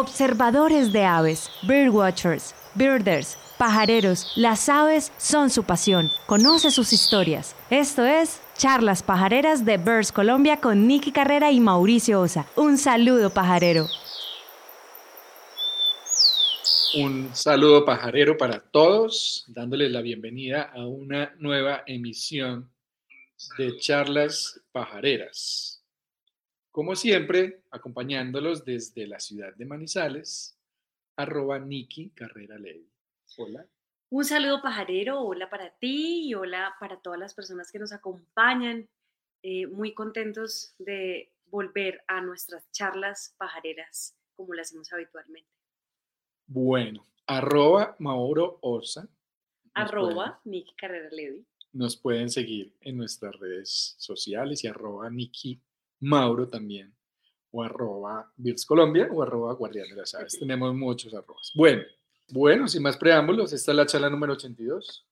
Observadores de aves, birdwatchers, birders, pajareros, las aves son su pasión. Conoce sus historias. Esto es Charlas Pajareras de Birds Colombia con Nicky Carrera y Mauricio Osa. Un saludo pajarero. Un saludo pajarero para todos, dándoles la bienvenida a una nueva emisión de Charlas Pajareras. Como siempre, acompañándolos desde la ciudad de Manizales, arroba Niki Carrera Ley. Hola. Un saludo pajarero, hola para ti y hola para todas las personas que nos acompañan. Eh, muy contentos de volver a nuestras charlas pajareras como las hacemos habitualmente. Bueno, arroba Mauro Orsa. Arroba Niki Carrera Levy. Nos pueden seguir en nuestras redes sociales y arroba Niki Mauro también, o arroba Birds Colombia o arroba Guardián de las Aves. Tenemos muchos arrobas. Bueno, bueno, sin más preámbulos, esta es la charla número 82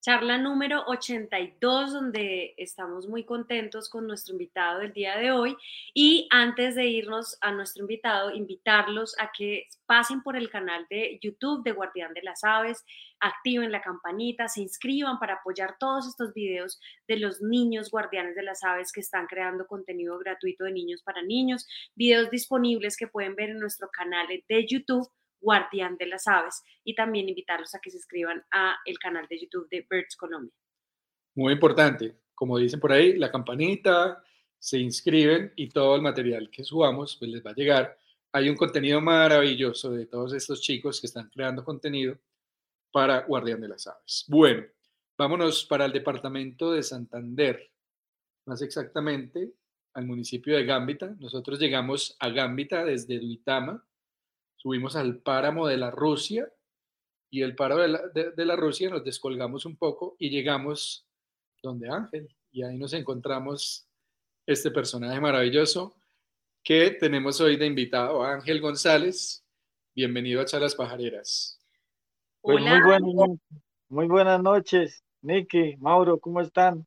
charla número 82, donde estamos muy contentos con nuestro invitado del día de hoy. Y antes de irnos a nuestro invitado, invitarlos a que pasen por el canal de YouTube de Guardián de las Aves, activen la campanita, se inscriban para apoyar todos estos videos de los niños guardianes de las aves que están creando contenido gratuito de niños para niños, videos disponibles que pueden ver en nuestro canal de YouTube Guardián de las Aves y también invitarlos a que se suscriban a el canal de YouTube de Birds Colombia. Muy importante, como dicen por ahí, la campanita, se inscriben y todo el material que subamos pues les va a llegar. Hay un contenido maravilloso de todos estos chicos que están creando contenido para Guardián de las Aves. Bueno, vámonos para el departamento de Santander, más exactamente al municipio de Gambita. Nosotros llegamos a Gambita desde Duitama, subimos al páramo de la Rusia y el páramo de la, Rusia nos descolgamos un poco y llegamos donde Ángel y ahí nos encontramos este personaje maravilloso que tenemos hoy de invitado, Ángel González. Bienvenido a Charlas Pajareras. Pues muy, buenas, muy buenas noches, Nicky, Mauro, ¿cómo están?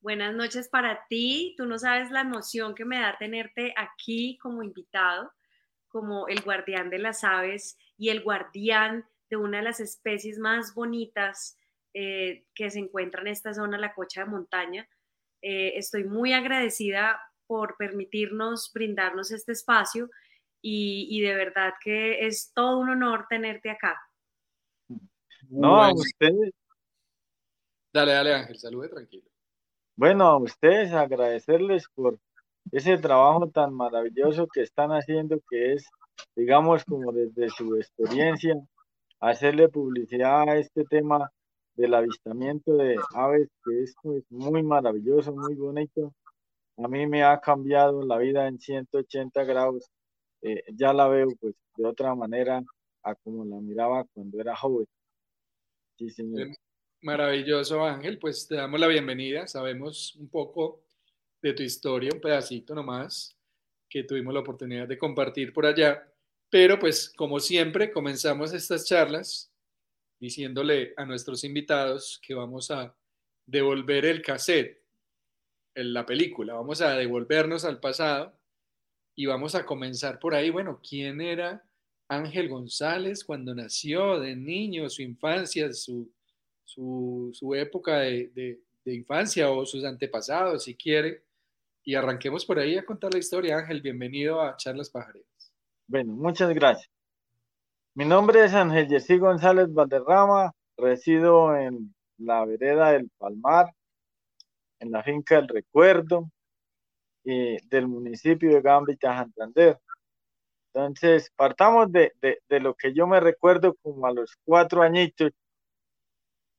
Buenas noches para ti. Tú no sabes la emoción que me da tenerte aquí como invitado como el guardián de las aves y el guardián de una de las especies más bonitas eh, que se encuentra en esta zona, la cocha de montaña. Eh, estoy muy agradecida por permitirnos brindarnos este espacio y, de verdad que es todo un honor tenerte acá. No, a ustedes. Dale, dale Ángel, salude tranquilo. Bueno, a ustedes agradecerles por ese trabajo tan maravilloso que están haciendo, que es, digamos, como desde su experiencia, hacerle publicidad a este tema del avistamiento de aves, que es pues, muy maravilloso, muy bonito. A mí me ha cambiado la vida en 180 grados. Eh, ya la veo pues de otra manera a como la miraba cuando era joven. Sí, señor. Maravilloso, Ángel. Pues te damos la bienvenida. Sabemos un poco de tu historia, un pedacito nomás que tuvimos la oportunidad de compartir por allá. Pero pues como siempre comenzamos estas charlas diciéndole a nuestros invitados que vamos a devolver el cassette, en la película, vamos a devolvernos al pasado y vamos a comenzar por ahí. Bueno, ¿quién era Ángel González cuando nació de niño, su infancia, su, su, época de, de infancia o sus antepasados, si quiere? Y arranquemos por ahí a contar la historia. Ángel, bienvenido a Charlas Pajareras. Bueno, muchas gracias. Mi nombre es Ángel Jessy González Valderrama, resido en la vereda del Palmar, en la finca del Recuerdo, y del municipio de Gambita, Santander. Entonces, partamos de, de, lo que yo me recuerdo como a los cuatro añitos,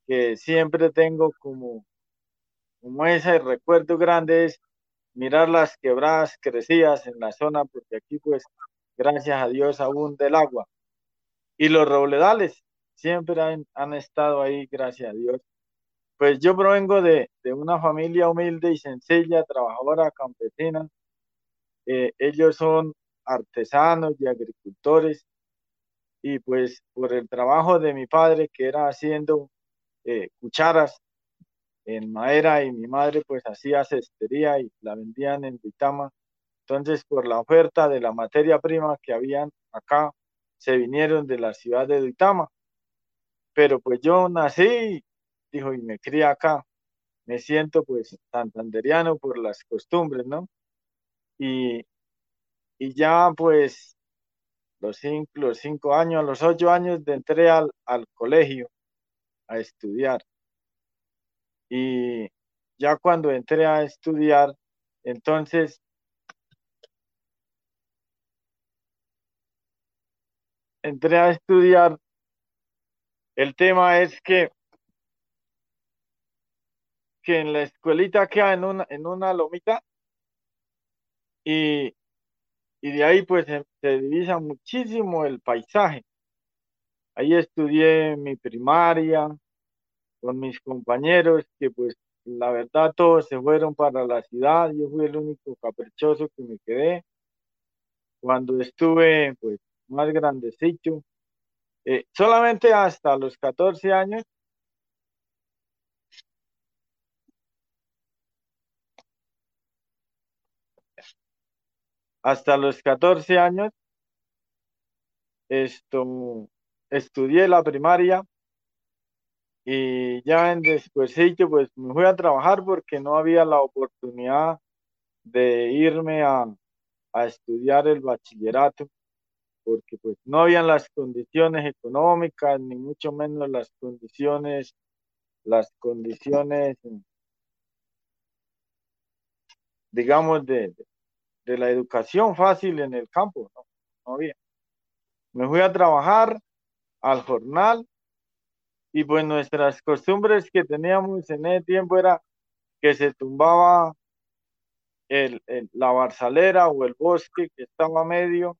que siempre tengo como, como ese recuerdo grande, mirar las quebradas crecidas en la zona, porque aquí pues gracias a Dios abunda el agua. Y los robledales siempre han, estado ahí, gracias a Dios. Pues yo provengo de, una familia humilde y sencilla, trabajadora, campesina. Eh, ellos son artesanos y agricultores. Y pues por el trabajo de mi padre, que era haciendo eh, cucharas en madera y mi madre pues hacía cestería y la vendían en Vitama. Entonces, por la oferta de la materia prima que habían acá, se vinieron de la ciudad de Duitama. Pero pues yo nací, dijo, y me crié acá. Me siento pues santanderiano por las costumbres, ¿no? Y, y ya pues los cinco, los cinco años, los ocho años de entré al, al colegio a estudiar. Y ya cuando entré a estudiar, entonces entré a estudiar, el tema es que, que en la escuelita queda en una, en una lomita y, y de ahí pues se, se divisa muchísimo el paisaje. Ahí estudié mi primaria con mis compañeros que pues la verdad todos se fueron para la ciudad, yo fui el único caprichoso que me quedé. Cuando estuve pues más grandecito, eh, solamente hasta los 14 años hasta los 14 años estudié la primaria y ya en despuésito pues me fui a trabajar porque no había la oportunidad de irme a, a estudiar el bachillerato porque pues no habían las condiciones económicas ni mucho menos las condiciones las condiciones digamos de, de la educación fácil en el campo no, no había. Me fui a trabajar al jornal y pues nuestras costumbres que teníamos en ese tiempo era que se tumbaba el, el, la barzalera o el bosque que estaba medio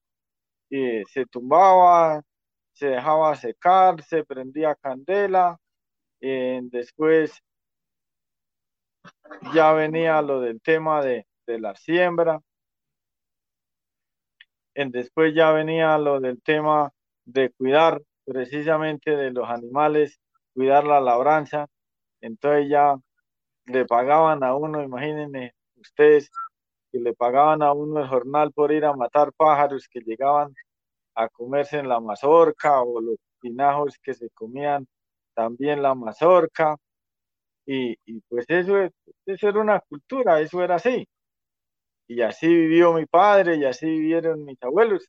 y se tumbaba, se dejaba secar, se prendía candela, y después ya venía lo del tema de, de la siembra, en después ya venía lo del tema de cuidar precisamente de los animales, cuidar la labranza, entonces ya le pagaban a uno, imagínense ustedes, que le pagaban a uno el jornal por ir a matar pájaros que llegaban a comerse en la mazorca o los pinajos que se comían también la mazorca. Y, y pues eso, eso era una cultura, eso era así. Y así vivió mi padre y así vivieron mis abuelos.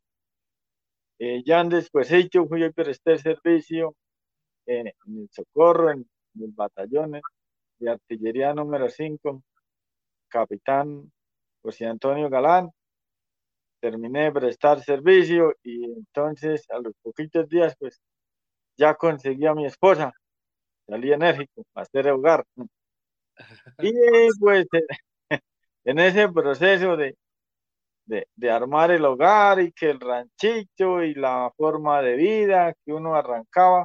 Eh, ya después yo fui a prestar servicio en, en el socorro, en, en el batallón de artillería número 5, capitán José Antonio Galán. Terminé de prestar servicio y entonces a los poquitos días pues ya conseguí a mi esposa. Salí enérgico a hacer hogar. Y pues en ese proceso de, de, de, armar el hogar y que el ranchito y la forma de vida que uno arrancaba.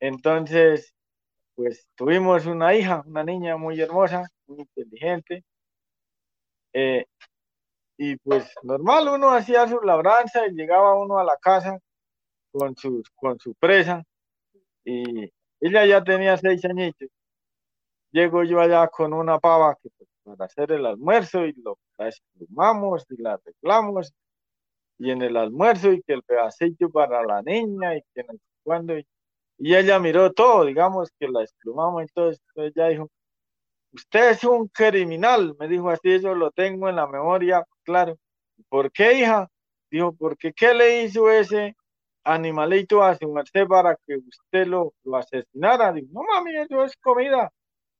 Entonces, pues tuvimos una hija, una niña muy hermosa, muy inteligente. Eh, y pues normal, uno hacía su labranza y llegaba uno a la casa con su, con su presa y ella ya tenía seis añitos. Llego yo allá con una pava que pues, para hacer el almuerzo y lo la esplumamos y la arreglamos y en el almuerzo y que el pedacito para la niña y que no sé cuándo y, y, ella miró todo, digamos que la esplumamos entonces ella dijo, usted es un criminal, me dijo así, eso lo tengo en la memoria, claro. ¿Por qué, hija? Dijo, porque ¿qué le hizo ese animalito a su merced para que usted lo, lo asesinara? Dijo, no mami, eso es comida,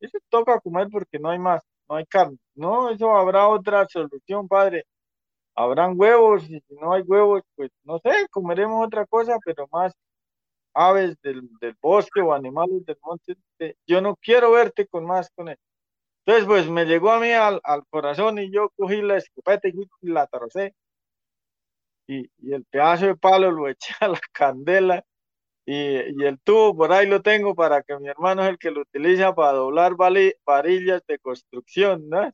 eso toca comer porque no hay más no hay carne. No, eso habrá otra solución, padre. Habrán huevos y si no hay huevos, pues no sé, comeremos otra cosa, pero más aves del, del bosque o animales del monte. Yo no quiero verte con más con él. Entonces, pues me llegó a mí al, al corazón y yo cogí la escopeta y la trocé. Y, y el pedazo de palo lo eché a la candela y, y, el tubo por ahí lo tengo para que mi hermano es el que lo utiliza para doblar varillas de construcción, ¿no?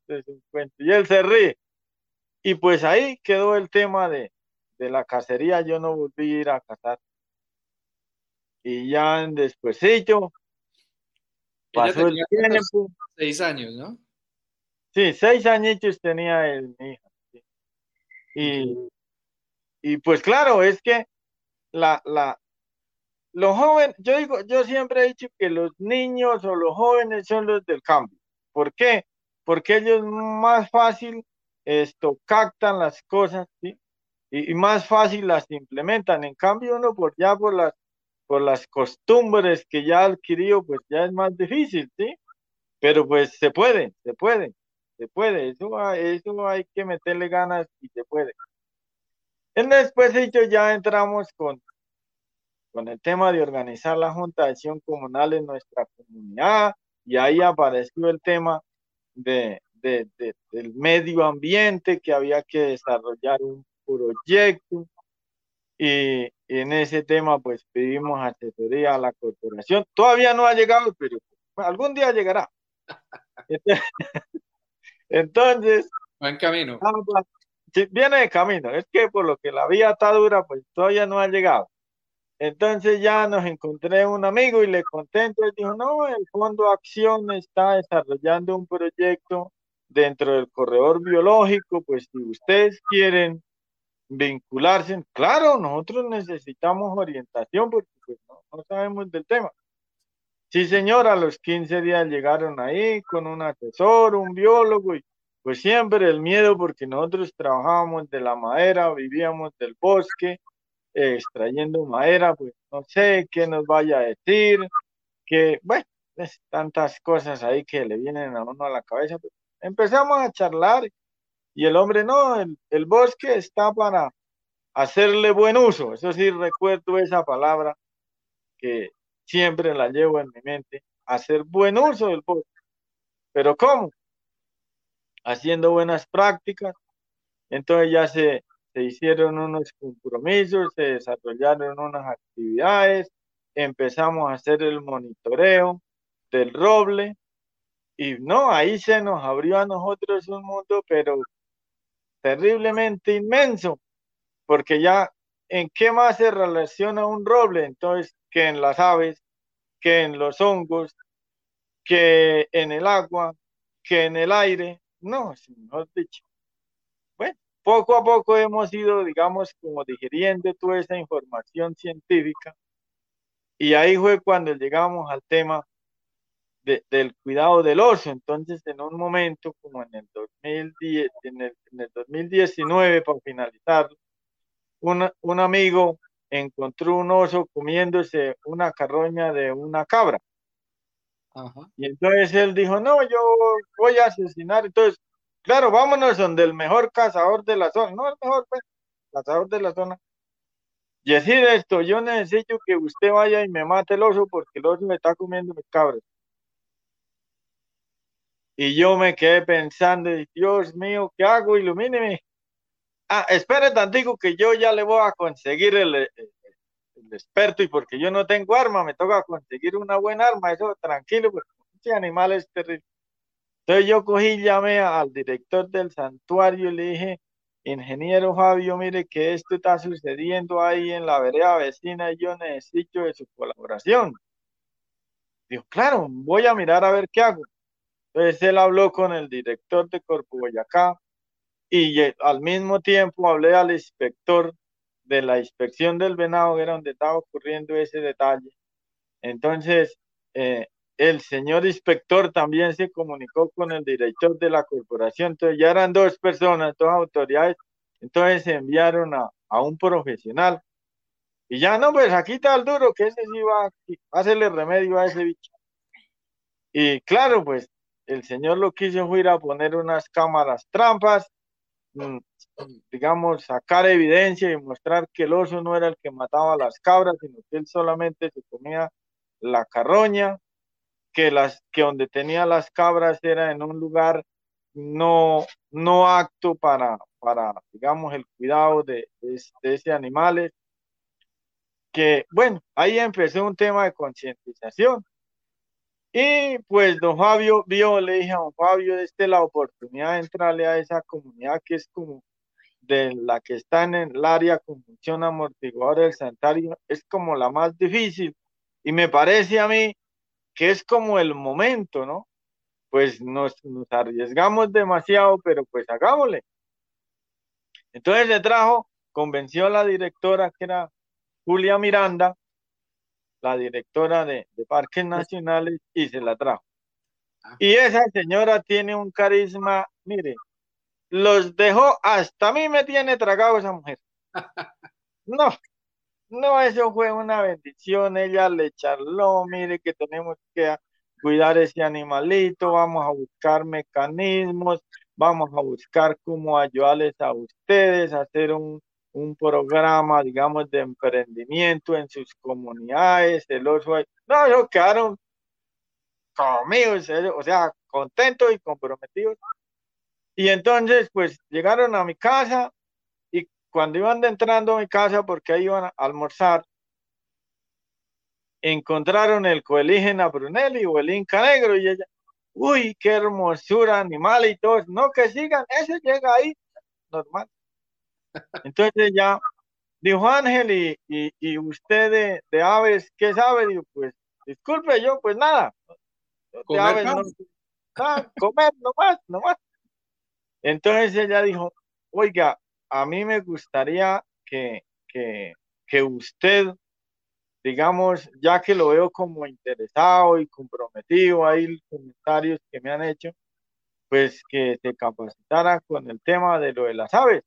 Y él se ríe. Y pues ahí quedó el tema de, de la cacería, yo no volví a ir a cazar. Y ya despuésito pasó el tiempo. Seis años, ¿no? Sí, seis añitos tenía el, mi hija. Sí. Y, y pues claro, es que la, la, los jóvenes, yo digo, yo siempre he dicho que los niños o los jóvenes son los del cambio. ¿Por qué? Porque ellos más fácil esto captan las cosas, ¿sí? Y, más fácil las implementan. En cambio, uno por ya por las por las costumbres que ya adquirió, pues ya es más difícil, ¿sí? Pero pues se puede, se puede, se puede. Eso, eso hay que meterle ganas y se puede. Después dicho ya entramos con, con el tema de organizar la Junta de Acción Comunal en nuestra comunidad y ahí apareció el tema de, de, del medio ambiente, que había que desarrollar un proyecto y, en ese tema pues pedimos asesoría a la corporación. Todavía no ha llegado, pero algún día llegará. Entonces... Va en camino. Viene de camino. Es que por lo que la vía está dura, pues todavía no ha llegado. Entonces ya nos encontré un amigo y le conté, entonces dijo, no, el Fondo Acción está desarrollando un proyecto dentro del corredor biológico, pues si ustedes quieren vincularse, claro, nosotros necesitamos orientación porque pues, no, sabemos del tema. Sí, señor, a los 15 días llegaron ahí con un asesor, un biólogo, y pues siempre el miedo porque nosotros trabajábamos de la madera, vivíamos del bosque, extrayendo madera, pues no sé qué nos vaya a decir, que, bueno, es tantas cosas ahí que le vienen a uno a la cabeza, pues empezamos a charlar y el hombre, no, el, el bosque está para hacerle buen uso. Eso sí, recuerdo esa palabra que siempre la llevo en mi mente, hacer buen uso del bosque. Pero ¿cómo? Haciendo buenas prácticas. Entonces ya se, se hicieron unos compromisos, se desarrollaron unas actividades, empezamos a hacer el monitoreo del roble y no, ahí se nos abrió a nosotros un mundo, pero terriblemente inmenso, porque ya en qué más se relaciona un roble, entonces, que en las aves, que en los hongos, que en el agua, que en el aire, no, señor dicho. Bueno, poco a poco hemos ido, digamos, como digiriendo toda esa información científica, y ahí fue cuando llegamos al tema del cuidado del oso. Entonces, en un momento como en el 2010, en el, 2019, para finalizar, un, un amigo encontró un oso comiéndose una carroña de una cabra. Y entonces él dijo, no, yo voy a asesinar. Entonces, claro, vámonos donde el mejor cazador de la zona, no el mejor pues, cazador de la zona. Y decir esto, yo necesito que usted vaya y me mate el oso porque el oso me está comiendo mis cabras. Y yo me quedé pensando, Dios mío, ¿qué hago? Ilumíneme. Ah, espere tantico que yo ya le voy a conseguir el, el, experto y porque yo no tengo arma, me toca conseguir una buena arma, eso tranquilo, porque ese animal es terrible. Entonces yo cogí y llamé al director del santuario y le dije, ingeniero Fabio, mire que esto está sucediendo ahí en la vereda vecina y yo necesito de su colaboración. Dijo, claro, voy a mirar a ver qué hago. Entonces él habló con el director de Corpo Boyacá y al mismo tiempo hablé al inspector de la inspección del venado, que era donde estaba ocurriendo ese detalle. Entonces, eh, el señor inspector también se comunicó con el director de la corporación, entonces ya eran dos personas, dos autoridades, entonces se enviaron a, a un profesional. Y ya no, pues aquí está el duro, que ese sí va a hacerle remedio a ese bicho. Y claro, pues el Señor lo quiso ir a poner unas cámaras trampas, mm, digamos, sacar evidencia y mostrar que el oso no era el que mataba a las cabras, sino que él solamente se comía la carroña, que, las, que donde tenía las cabras era en un lugar no, no apto para, para, digamos, el cuidado de, de, de ese animal. Que, bueno, ahí empezó un tema de concientización y pues don Fabio vio, le dije a don Fabio, esta es la oportunidad de entrarle a esa comunidad que es como de la que está en el área con función amortiguadora del sanitario, es como la más difícil. Y me parece a mí que es como el momento, ¿no? Pues nos, nos arriesgamos demasiado, pero pues hagámosle. Entonces le trajo, convenció a la directora que era Julia Miranda, la directora de, Parques Nacionales, y se la trajo. Ah. Y esa señora tiene un carisma, mire, los dejó, hasta a mí me tiene tragado esa mujer. No, no, eso fue una bendición, ella le charló, mire que tenemos que cuidar ese animalito, vamos a buscar mecanismos, vamos a buscar cómo ayudarles a ustedes a hacer un, un programa, digamos, de emprendimiento en sus comunidades, el oso, no, ellos quedaron conmigo, o sea, contentos y comprometidos. Y entonces, pues, llegaron a mi casa cuando iban entrando a mi casa, porque ahí iban a almorzar, encontraron el coelígena Brunelli o el Inca Negro y ella, uy, qué hermosura animal y todo, no, que sigan, ese llega ahí, normal. Entonces ya dijo Ángel, y, y, usted de, aves, ¿qué sabe? Digo, pues, disculpe, yo, pues nada. De aves no, comer nomás, nomás. Entonces ella dijo, oiga, a mí me gustaría que, que, que usted, digamos, ya que lo veo como interesado y comprometido, ahí comentarios que me han hecho, pues que se capacitara con el tema de lo de las aves.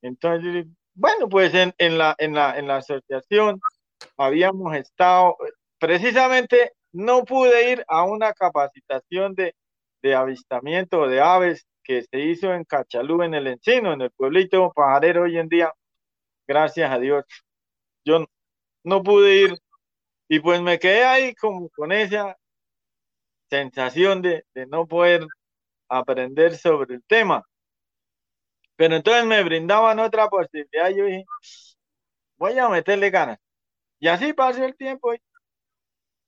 Entonces, bueno, pues en, en, la, en, la, en la asociación habíamos estado, precisamente no pude ir a una capacitación de, de avistamiento de aves que se hizo en Cachalú, en el Encino, en el pueblito pajarero hoy en día, gracias a Dios. Yo no pude ir y pues me quedé ahí como con esa sensación de, no poder aprender sobre el tema. Pero entonces me brindaban otra posibilidad. Yo dije, voy a meterle ganas. Y así pasó el tiempo.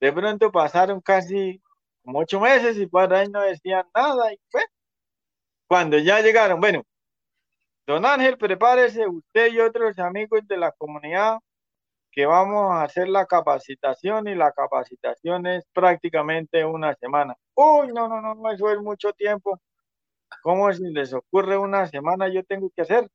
de pronto pasaron casi como ocho meses y para ahí no decían nada. Y fue. Cuando ya llegaron, bueno, don Ángel, prepárese usted y otros amigos de la comunidad que vamos a hacer la capacitación y la capacitación es prácticamente una semana. Uy, no, no, no, eso es mucho tiempo. ¿Cómo si les ocurre una semana yo tengo que hacer?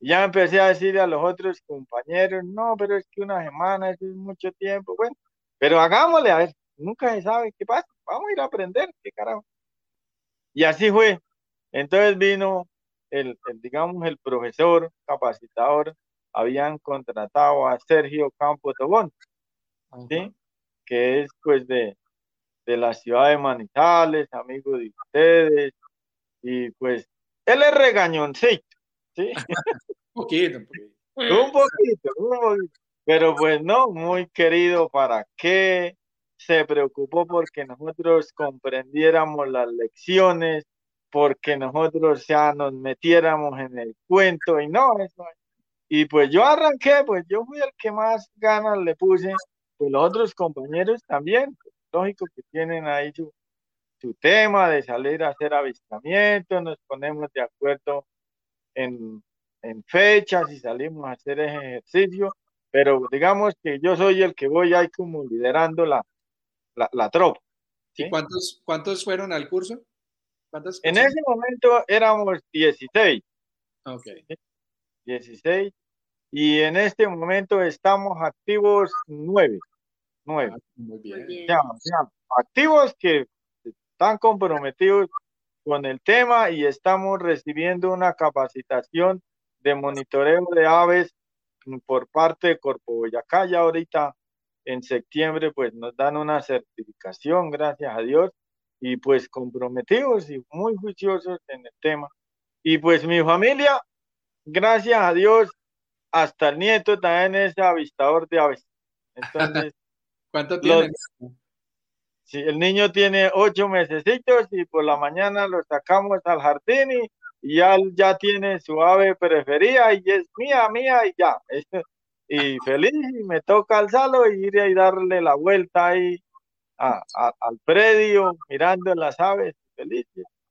Ya empecé a decirle a los otros compañeros, no, pero es que una semana es mucho tiempo. Bueno, pero hagámosle, a ver, nunca se sabe qué pasa. Vamos a ir a aprender, qué carajo. Y así fue. Entonces vino el, digamos, el profesor capacitador, habían contratado a Sergio Campo Tobón, ¿sí? que es pues de, de la ciudad de Manizales, amigo de ustedes, y pues él es regañoncito, ¿sí? un poquito, un poquito. un poquito, pero pues no, muy querido, ¿para qué? Se preocupó porque nosotros comprendiéramos las lecciones, porque nosotros ya nos metiéramos en el cuento y no, eso. Y pues yo arranqué, pues yo fui el que más ganas le puse, pues los otros compañeros también, lógico que tienen ahí su, su tema de salir a hacer avistamientos, nos ponemos de acuerdo en, en fechas y salimos a hacer ese ejercicio, pero digamos que yo soy el que voy ahí como liderando la, la, la tropa. ¿Y cuántos, cuántos fueron al curso? en ese momento éramos 16. Ok. 16. Y en este momento estamos activos 9 nueve. Ah, muy bien. activos que están comprometidos con el tema y estamos recibiendo una capacitación de monitoreo de aves por parte de Corpo Boyacá. Ya ahorita en septiembre pues nos dan una certificación, gracias a Dios, y pues comprometidos y muy juiciosos en el tema. Y pues mi familia, gracias a Dios, hasta el nieto también es avistador de aves. Entonces, ¿Cuánto tiene? sí, el niño tiene ocho mesecitos y por la mañana lo sacamos al jardín y, ya, ya tiene su ave preferida y es mía, mía y ya. Y feliz y me toca alzarlo y ir a darle la vuelta ahí al predio mirando las aves. Feliz.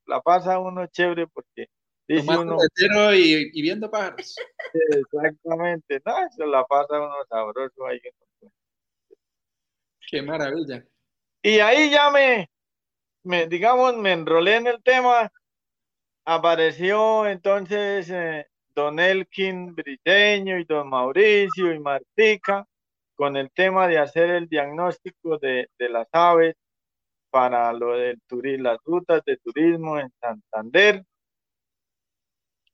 La pasa uno chévere porque dice uno... Y, y, viendo pájaros. Exactamente, no, eso la pasa uno sabroso ahí. Qué maravilla. Y ahí ya me, me, digamos, me enrolé en el tema apareció entonces eh, don Elkin Briteño y don Mauricio y Martica con el tema de hacer el diagnóstico de, las aves para lo del turismo, las rutas de turismo en Santander.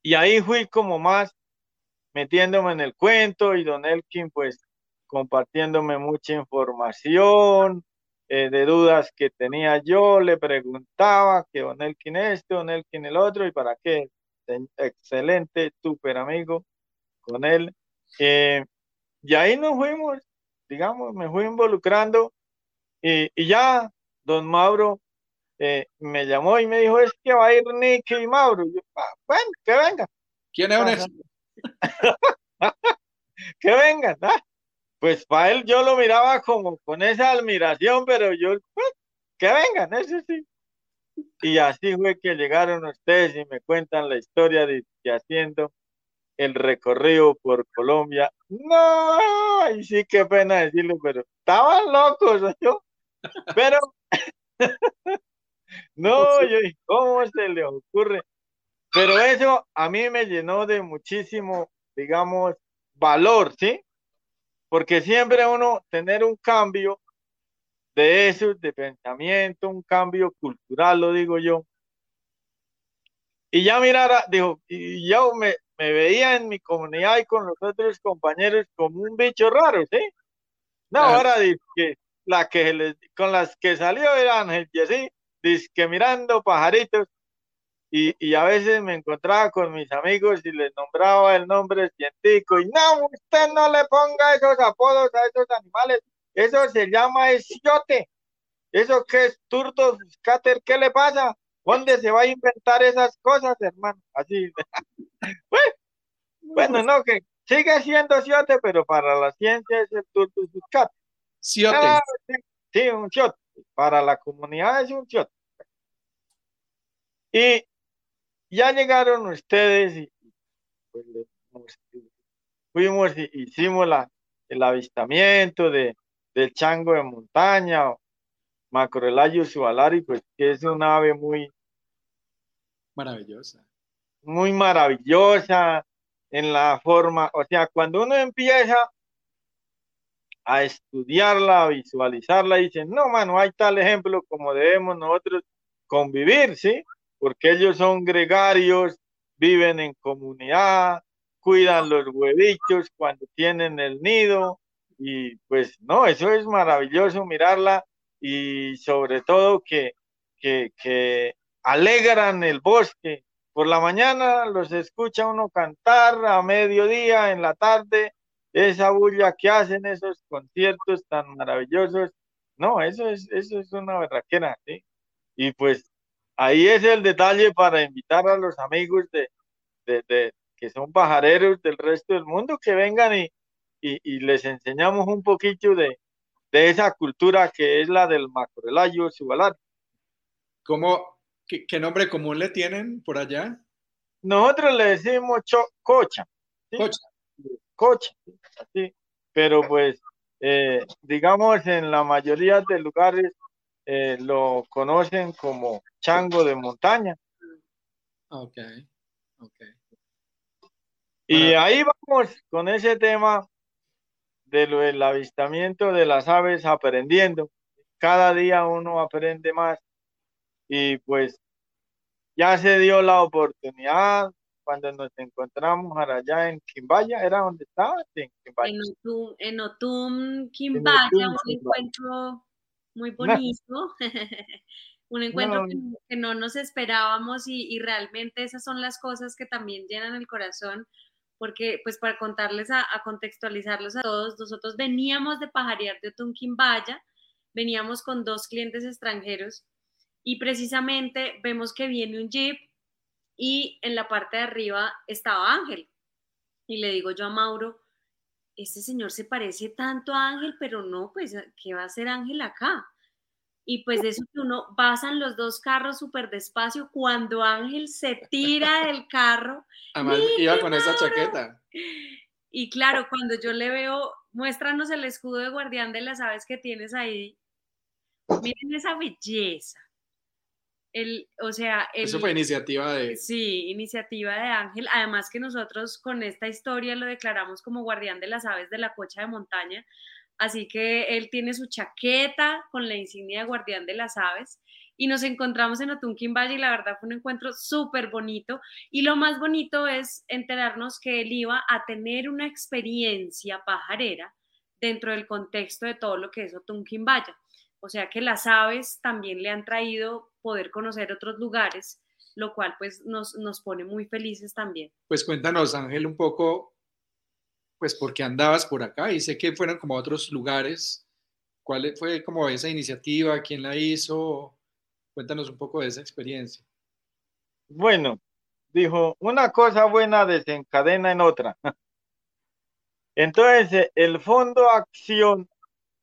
Y ahí fui como más metiéndome en el cuento y don Elkin pues compartiéndome mucha información eh, de dudas que tenía yo, le preguntaba que don Elkin esto, don Elkin el otro y para qué. Excelente, súper amigo con él. Eh, y ahí nos fuimos, digamos, me fui involucrando y, y ya don Mauro eh, me llamó y me dijo, es que va a ir Nicky y Mauro. yo, ah, bueno, que venga. ¿Quién es que vengan, ¿ah? Pues para él yo lo miraba como con esa admiración, pero yo, pues, que vengan, eso sí. Y así fue que llegaron ustedes y me cuentan la historia de que haciendo el recorrido por Colombia. No, y sí, qué pena decirlo, pero estaban locos, yo. Pero, no, yo, ¿cómo se le ocurre? Pero eso a mí me llenó de muchísimo, digamos, valor, ¿sí? Porque siempre uno tener un cambio de eso, de pensamiento, un cambio cultural, lo digo yo. Y ya mirara, dijo, y yo me, me veía en mi comunidad y con los otros compañeros como un bicho raro, ¿sí? No, ahora dice que la que con las que salió era Ángel Jessy, dice que mirando pajaritos, y, y, a veces me encontraba con mis amigos y les nombraba el nombre científico, y no, usted no le ponga esos apodos a esos animales, eso se llama esiote, eso que es turdo, scatter, ¿qué le pasa? ¿Dónde se va a inventar esas cosas, hermano? Así. bueno, no, que sigue siendo siote, pero para la ciencia es el turdo scatter. Ah, sí, un. Para la comunidad es un shot. Y ya llegaron ustedes y pues, fuimos y hicimos la, el avistamiento de, del chango de montaña, Macrolayo subalari, pues que es un ave muy maravillosa. Muy maravillosa en la forma, o sea, cuando uno empieza a estudiarla, a visualizarla, y dicen, no, mano, hay tal ejemplo como debemos nosotros convivir, ¿sí? Porque ellos son gregarios, viven en comunidad, cuidan los huevichos cuando tienen el nido, y pues no, eso es maravilloso mirarla y sobre todo que, que, que alegran el bosque. Por la mañana los escucha uno cantar, a mediodía, en la tarde, esa bulla que hacen esos conciertos tan maravillosos. No, eso es, eso es una berraquera, ¿sí? Y pues ahí es el detalle para invitar a los amigos de, de, que son pajareros del resto del mundo que vengan y, y, les enseñamos un poquito de, de, esa cultura que es la del macrelayo subalar. ¿Cómo, qué, qué, nombre común le tienen por allá? Nosotros le decimos cocha. Cocha coche, así. Pero pues, eh, digamos, en la mayoría de lugares eh, lo conocen como chango de montaña. Ok, ok. Y ahí vamos con ese tema de lo del avistamiento de las aves aprendiendo. Cada día uno aprende más y pues ya se dio la oportunidad cuando nos encontramos allá en Quimbaya, ¿era donde estaba? en, Otum, en Otum, Quimbaya, un encuentro muy bonito, un encuentro Que, no nos esperábamos y, realmente esas son las cosas que también llenan el corazón, porque pues para contarles, a, contextualizarlos a todos, nosotros veníamos de pajarear de Otum, Quimbaya, veníamos con dos clientes extranjeros y precisamente vemos que viene un jeep y en la parte de arriba estaba Ángel. Y le digo yo a Mauro, este señor se parece tanto a Ángel, pero no, pues, ¿qué va a hacer Ángel acá? Y pues de eso que uno pasan los dos carros súper despacio, cuando Ángel se tira del carro. Además, iba con esa chaqueta. Y claro, cuando yo le veo, muéstranos el escudo de guardián de las aves que tienes ahí. Miren esa belleza. El, o sea, Eso fue iniciativa de... Sí, iniciativa de Ángel. Además que nosotros con esta historia lo declaramos como guardián de las aves de la cocha de montaña. Así que él tiene su chaqueta con la insignia de guardián de las aves y nos encontramos en Otunquín Valle y la verdad fue un encuentro súper bonito y lo más bonito es enterarnos que él iba a tener una experiencia pajarera dentro del contexto de todo lo que es Otunquín Valle. O sea que las aves también le han traído poder conocer otros lugares, lo cual pues nos, nos pone muy felices también. Pues cuéntanos, Ángel, un poco, pues porque andabas por acá y sé que fueron como otros lugares. ¿Cuál fue como esa iniciativa? ¿Quién la hizo? Cuéntanos un poco de esa experiencia. Bueno, dijo, una cosa buena desencadena en otra. Entonces, el Fondo Acción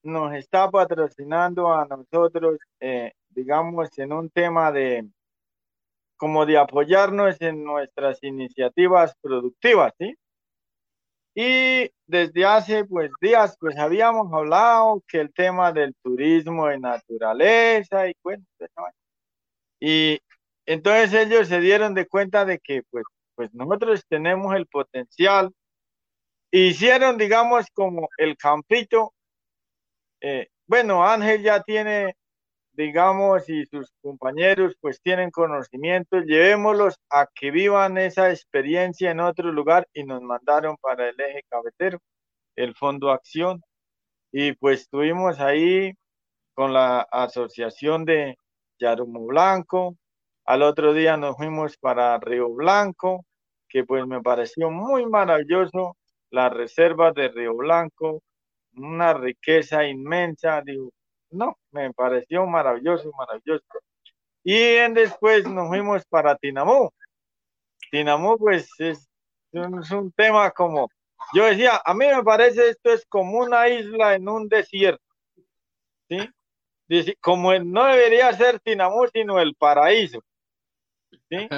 nos está patrocinando a nosotros, eh, digamos, en un tema de como de apoyarnos en nuestras iniciativas productivas, ¿sí? Y desde hace pues días pues habíamos hablado que el tema del turismo de naturaleza y bueno, y entonces ellos se dieron de cuenta de que pues, pues nosotros tenemos el potencial. Hicieron, digamos, como el campito. Eh, bueno, Ángel ya tiene, digamos, y sus compañeros pues tienen conocimiento. Llevémoslos a que vivan esa experiencia en otro lugar y nos mandaron para el eje cabetero, el Fondo Acción. Y pues estuvimos ahí con la Asociación de, Yarumo Blanco. Al otro día nos fuimos para Río Blanco, que pues me pareció muy maravilloso la reserva de Río Blanco, una riqueza inmensa, digo, no, me pareció maravilloso, maravilloso. Y después nos fuimos para Tinamú. Tinamú pues es, es un tema como, yo decía, a mí me parece esto es como una isla en un desierto, ¿sí? como no debería ser Tinamú, sino el paraíso. ¿sí?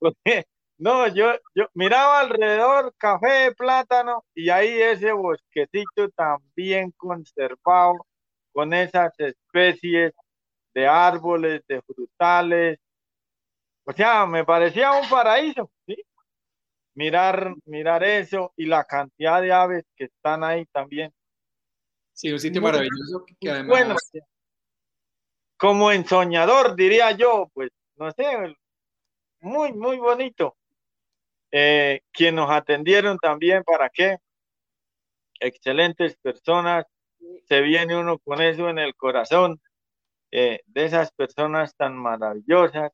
no, yo, yo miraba alrededor café, plátano, y ahí ese bosquecito también conservado, con esas especies de árboles, de frutales. O sea, me parecía un paraíso, ¿sí? Mirar, mirar eso y la cantidad de aves que están ahí también. Sí, un sitio maravilloso que además... Bueno, como ensoñador, diría yo, pues, no sé, muy, muy bonito. Eh, quien nos atendieron también, ¿para qué? Excelentes personas, se viene uno con eso en el corazón, eh, de esas personas tan maravillosas,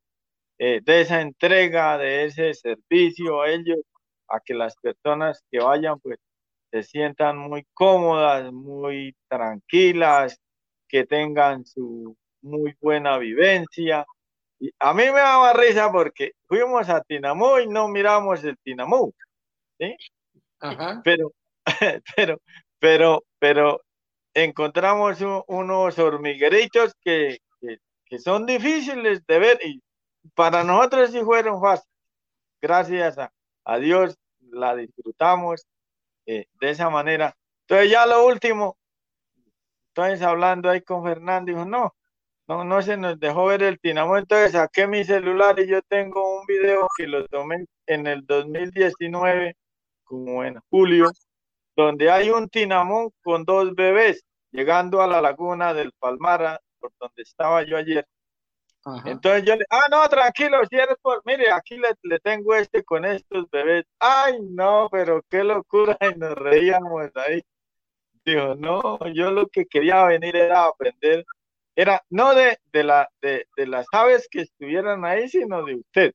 eh, de esa entrega, de ese servicio a ellos, a que las personas que vayan, pues, se sientan muy cómodas, muy tranquilas, que tengan su muy buena vivencia. Y a mí me daba risa porque fuimos a Tinamú y no miramos el Tinamú. ¿sí? Pero, pero, pero, pero encontramos unos hormigueritos que, que, son difíciles de ver y para nosotros sí fueron fáciles. Gracias a, a Dios la disfrutamos eh, de esa manera. Entonces ya lo último, entonces hablando ahí con Fernando, dijo, no, no, no se nos dejó ver el tinamú, entonces saqué mi celular y yo tengo un video que lo tomé en el 2019, como en julio, donde hay un tinamú con dos bebés llegando a la laguna del Palmara, por donde estaba yo ayer. Entonces yo le, ah, no, tranquilo, si eres por, mire, aquí le, le, tengo este con estos bebés. Ay, no, pero qué locura, y nos reíamos ahí. Dijo, no, yo lo que quería venir era aprender era no de, de, la, de, de, las aves que estuvieran ahí, sino de usted.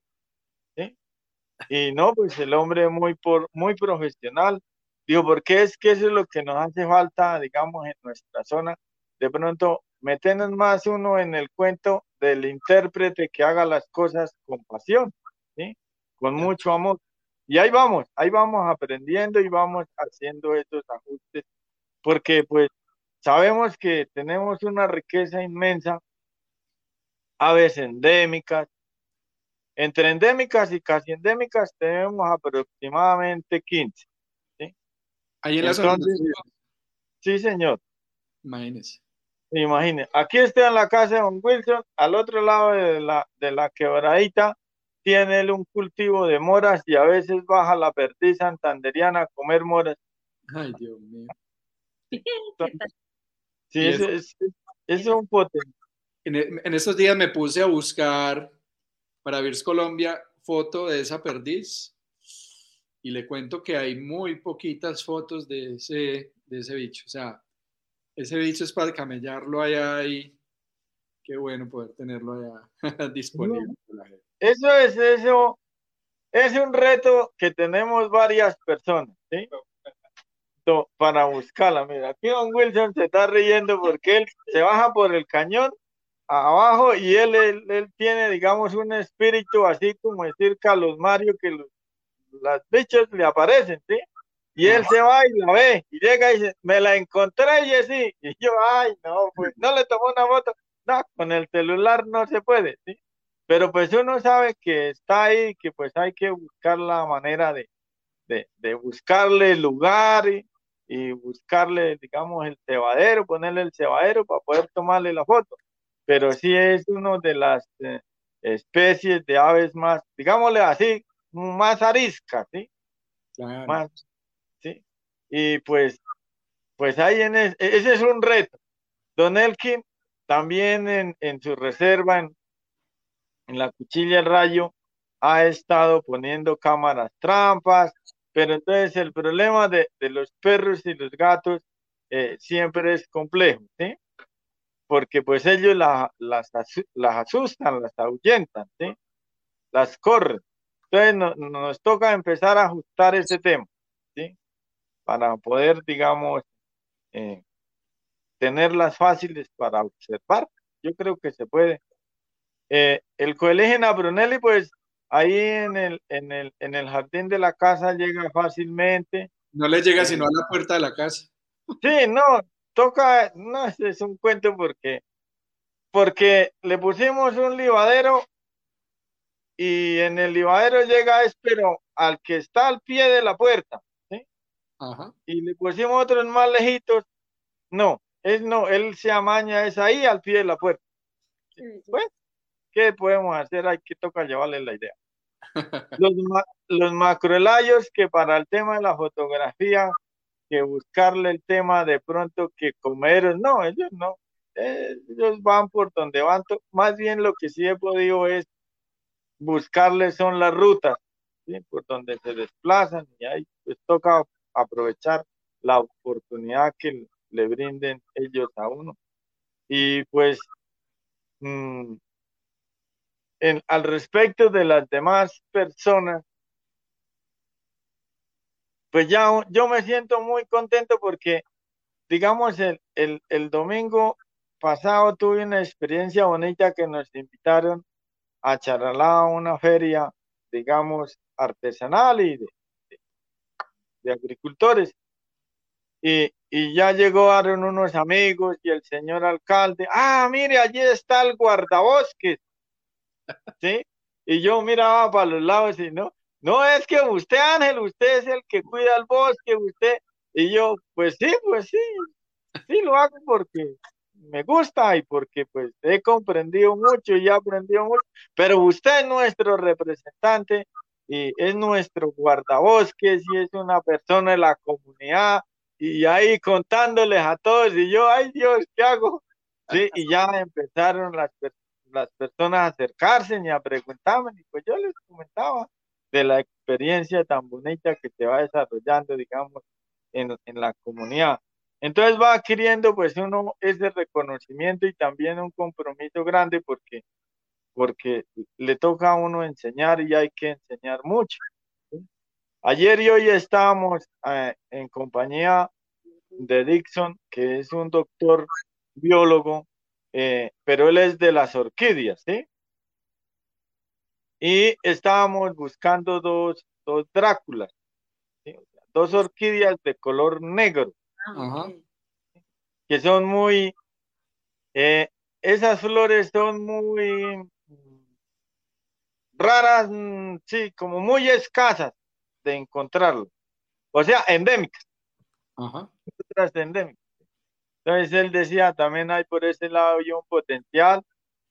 Y no, pues el hombre muy, por, muy profesional. Digo, porque es que eso es lo que nos hace falta, digamos, en nuestra zona. De pronto, meternos más uno en el cuento del intérprete que haga las cosas con pasión, ¿sí? con mucho amor. Y ahí vamos, ahí vamos aprendiendo y vamos haciendo estos ajustes, porque pues Sabemos que tenemos una riqueza inmensa, aves endémicas. Entre endémicas y casi endémicas tenemos aproximadamente 15. ¿Sí? Ahí en la zona. Sí, señor. Imagínese. Imagine, aquí está en la casa de Don Wilson, al otro lado de la, de la quebradita, tiene él un cultivo de moras y a veces baja la perdiz santanderiana a comer moras. Ay, Dios mío. Sí, es, es, es, un potente. En, en, estos días me puse a buscar para Virs Colombia foto de esa perdiz y le cuento que hay muy poquitas fotos de ese, de ese bicho. O sea, ese bicho es para camellarlo allá y qué bueno poder tenerlo allá disponible. Eso es eso. Es un reto que tenemos varias personas, ¿sí? Para buscarla. Mira, aquí Don Wilson se está riendo porque él se baja por el cañón abajo y él, él, tiene, digamos, un espíritu así como decir Carlos Mario que los, las bichos le aparecen, ¿sí? Y él se va y la ve y llega y dice, me la encontré y así. Y yo, ay, no, pues no le tomó una foto. No, con el celular no se puede, ¿sí? Pero pues uno sabe que está ahí, que pues hay que buscar la manera de, de, de buscarle lugar y, y, buscarle, digamos, el cebadero, ponerle el cebadero para poder tomarle la foto pero sí es una de las eh, especies de aves más, digámosle así, más ariscas, ¿sí? Claro. Más, ¿sí? Y pues, pues ahí en ese es un reto. Don Elkin también en, en su reserva, en, en la cuchilla el rayo, ha estado poniendo cámaras trampas, pero entonces el problema de, de los perros y los gatos eh, siempre es complejo, ¿sí? porque pues ellos la, las, las asustan, las ahuyentan, ¿sí? las corren. Entonces nos toca empezar a ajustar ese tema, ¿sí? Para poder, digamos, eh, tenerlas fáciles para observar. Yo creo que se puede. Eh, el colegio Brunelli, pues ahí en el, en, el, en el jardín de la casa llega fácilmente. No le llega sino a la puerta de la casa. Sí, no, toca, no, es un cuento porque, porque le pusimos un libadero y en el libadero llega es, pero al que está al pie de la puerta, ¿sí? Ajá. Y le pusimos otros más lejitos, no, es no, él se amaña, es ahí al pie de la puerta. Pues, ¿qué podemos hacer? Hay que tocar llevarle la idea. los, los macroelayos que para el tema de la fotografía que buscarle el tema de pronto que comer, no, ellos no, ellos van por donde van, más bien lo que sí he podido es buscarles son las rutas, por donde se desplazan y ahí pues toca aprovechar la oportunidad que le brinden ellos a uno. Y pues mm, al respecto de las demás personas, pues ya yo me siento muy contento porque, digamos, el, el, el domingo pasado tuve una experiencia bonita que nos invitaron a Charalá una feria, digamos, artesanal y de, de, agricultores. Y, y, ya llegaron unos amigos y el señor alcalde, ah, mire, allí está el guardabosques, ¿sí? Y yo miraba para los lados y no, no es que usted, Ángel, usted es el que cuida el bosque, usted. Y yo, pues sí, pues sí, sí lo hago porque me gusta y porque pues he comprendido mucho y he aprendido mucho, pero usted es nuestro representante y es nuestro guardabosques y es una persona de la comunidad y ahí contándoles a todos y yo, ay Dios, ¿qué hago? Sí, y ya empezaron las, las personas a acercarse y a preguntarme y pues yo les comentaba de la experiencia tan bonita que se va desarrollando, digamos, en, en la comunidad. Entonces va adquiriendo pues uno ese reconocimiento y también un compromiso grande porque, porque le toca a uno enseñar y hay que enseñar mucho. Ayer y hoy estábamos eh, en compañía de Dixon, que es un doctor biólogo, eh, pero él es de las orquídeas, ¿sí? y estábamos buscando dos, dos Dráculas, dos orquídeas de color negro, Ajá. que son muy, eh, esas flores son muy raras, mm, sí, como muy escasas de encontrarlo, o sea, endémicas. Ajá. Otras endémicas. Entonces él decía, también hay por ese lado yo un potencial